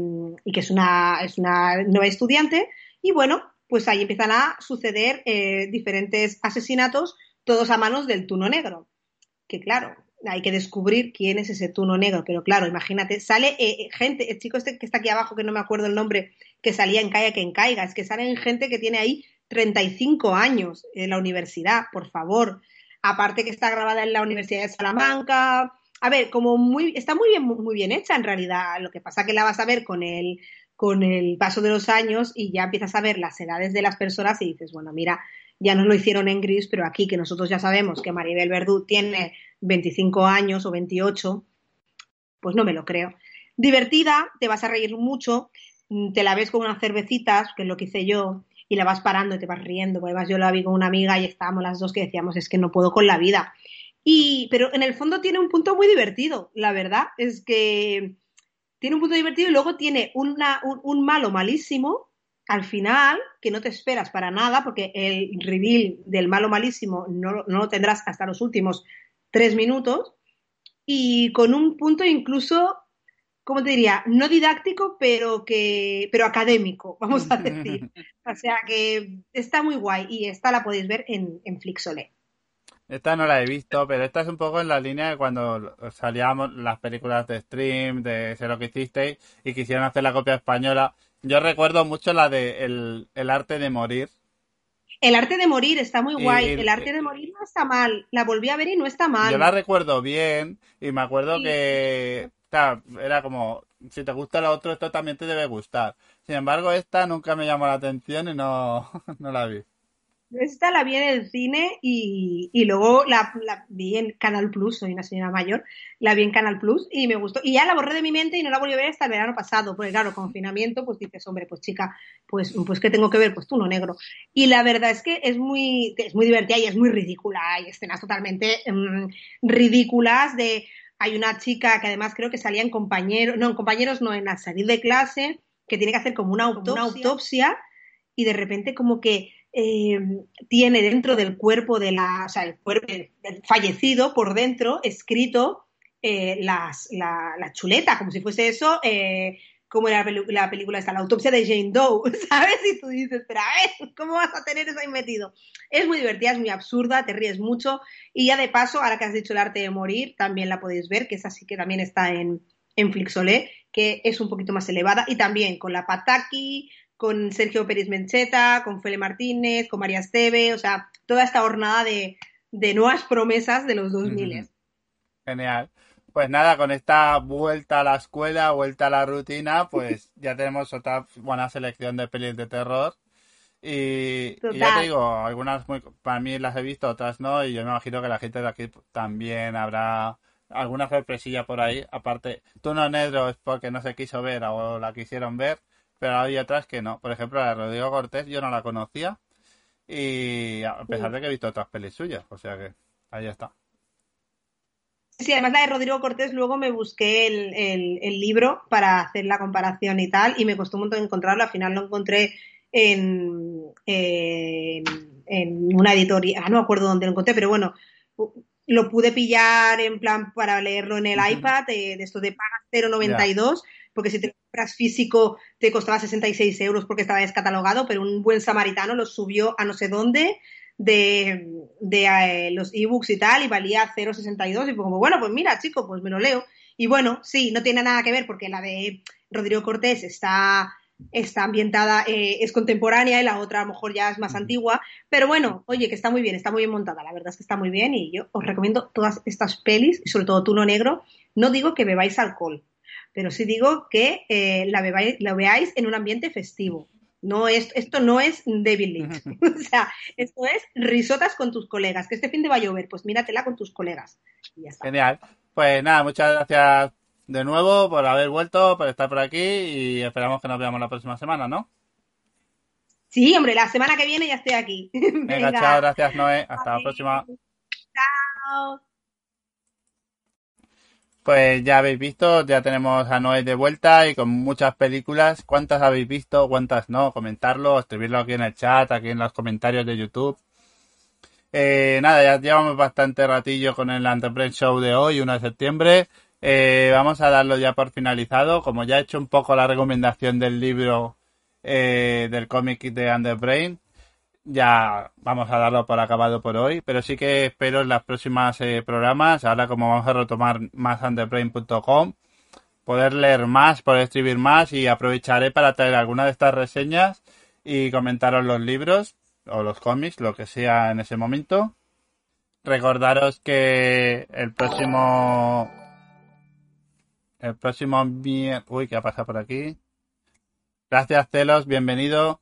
que es una, es una nueva estudiante, y bueno, pues ahí empiezan a suceder eh, diferentes asesinatos, todos a manos del tuno negro. Que claro, hay que descubrir quién es ese tuno negro, pero claro, imagínate, sale eh, gente, el chico este que está aquí abajo, que no me acuerdo el nombre, que salía en Caiga que en Caiga, es que salen gente que tiene ahí 35 años en la universidad, por favor. Aparte que está grabada en la Universidad de Salamanca. A ver, como muy, está muy bien, muy bien hecha en realidad. Lo que pasa que la vas a ver con el, con el paso de los años y ya empiezas a ver las edades de las personas y dices, bueno, mira, ya nos lo hicieron en gris, pero aquí que nosotros ya sabemos que Maribel Verdú tiene 25 años o 28, pues no me lo creo. Divertida, te vas a reír mucho, te la ves con unas cervecitas, que es lo que hice yo, y la vas parando y te vas riendo. Además, yo la vi con una amiga y estábamos las dos que decíamos, es que no puedo con la vida. Y, pero en el fondo tiene un punto muy divertido, la verdad, es que tiene un punto divertido y luego tiene una, un, malo malísimo al final que no te esperas para nada porque el reveal del malo malísimo no, no lo tendrás hasta los últimos tres minutos y con un punto incluso ¿cómo te diría? No didáctico, pero que, pero académico, [laughs] vamos a decir. [laughs] o sea que está muy guay y esta la podéis ver en, en Flixolé. Esta no la he visto, pero esta es un poco en la línea de cuando salíamos las películas de Stream, de Sé lo que hicisteis, y quisieron hacer la copia española. Yo recuerdo mucho la de El, arte de morir. El arte de morir está muy guay. el arte de morir no está mal. La volví a ver y no está mal. Yo la recuerdo bien y me acuerdo que era como, si te gusta la otra, esto también te debe gustar. Sin embargo, esta nunca me llamó la atención y no, [laughs] no la vi. Esta la vi en el cine y, luego la, vi en Canal Plus, soy una señora mayor, la vi en Canal Plus y me gustó. Y ya la borré de mi mente y no la volví a ver hasta el verano pasado, porque claro, confinamiento, pues dices, hombre, pues chica, pues, pues ¿qué tengo que ver? Pues tú no negro. Y la verdad es que es muy, es muy divertida y es muy ridícula. Hay escenas totalmente mm, ridículas de... Hay una chica que además creo que salía en compañeros, no, en compañeros no, en la salir de clase, que tiene que hacer como una una autopsia y de repente como que eh, tiene dentro del cuerpo de la, o sea, el cuerpo del fallecido por dentro escrito eh, las, la, la, chuleta, como si fuese eso, eh, como era la, película esta, la autopsia de Jane Doe, [laughs] ¿sabes? Y tú dices, pero a ver, ¿cómo vas a tener eso ahí metido? Es muy divertida, es muy absurda, te ríes mucho. Y ya de paso, ahora que has dicho el arte de morir, también la podéis ver, que es así que también está en, en Flixolé, que es un poquito más elevada. Y también con la Pataki, con Sergio Pérez Mencheta, con Fele Martínez, con María Esteve, o sea, toda esta jornada de, nuevas promesas de los 2000. Genial. Pues nada, con esta vuelta a la escuela, vuelta a la rutina, pues [laughs] ya tenemos otra buena selección de pelis de terror. Y, ya te digo, algunas muy, para mí las he visto, otras no, y yo me imagino que la gente de aquí también habrá alguna sorpresilla por ahí. Aparte, tú no negro es porque no se quiso ver o la quisieron ver, pero hay otras que no. Por ejemplo, la de Rodrigo Cortés yo no la conocía y a pesar de que he visto otras pelis suyas, o sea que ahí está. Sí, además la de Rodrigo Cortés, luego me busqué el, libro para hacer la comparación y tal, y me costó un montón encontrarlo, al final lo encontré en, en, una editorial, no me acuerdo dónde lo encontré, pero bueno, lo pude pillar en plan para leerlo en el iPad, de, esto de paga 0.92, porque si te compras físico te costaba 66 euros porque estaba descatalogado, pero un buen samaritano lo subió a no sé dónde de, de eh, los ebooks y tal y valía 0,62 y como, bueno, pues mira, chico, pues me lo leo. Y bueno, sí, no tiene nada que ver porque la de Rodrigo Cortés está está ambientada, eh, es contemporánea y la otra a lo mejor ya es más antigua, pero bueno, oye, que está muy bien, está muy bien montada, la verdad es que está muy bien y yo os recomiendo todas estas pelis, y sobre todo Tuno Negro, no digo que bebáis alcohol, pero sí digo que eh, la, bebáis, la veáis en un ambiente festivo. No es, esto no es David Lynch. [laughs] o sea, esto es risotas con tus colegas. Que este fin de va a llover, pues míratela con tus colegas. Genial. Pues nada, muchas gracias de nuevo por haber vuelto, por estar por aquí y esperamos que nos veamos la próxima semana, ¿no? Sí, hombre, la semana que viene ya estoy aquí. [laughs] Venga, chao, gracias Noé, hasta la próxima. Chao. Pues ya habéis visto, ya tenemos a Noé de vuelta y con muchas películas. ¿Cuántas habéis visto? ¿Cuántas no? Comentarlo, escribirlo aquí en el chat, aquí en los comentarios de YouTube. Eh, nada, ya llevamos bastante ratillo con el Entrepreneur Show de hoy, 1 de septiembre. Eh, vamos a darlo ya por finalizado. Como ya he hecho un poco la recomendación del libro eh, del cómic de Underbrain, ya vamos a darlo por acabado por hoy. Pero sí que espero en los próximos eh, programas, ahora como vamos a retomar más underbrain.com, poder leer más, poder escribir más y aprovecharé para traer alguna de estas reseñas y comentaros los libros o los cómics, lo que sea en ese momento. Recordaros que el próximo el próximo Uy, ¿qué ha pasado por aquí? Gracias, Celos. Bienvenido.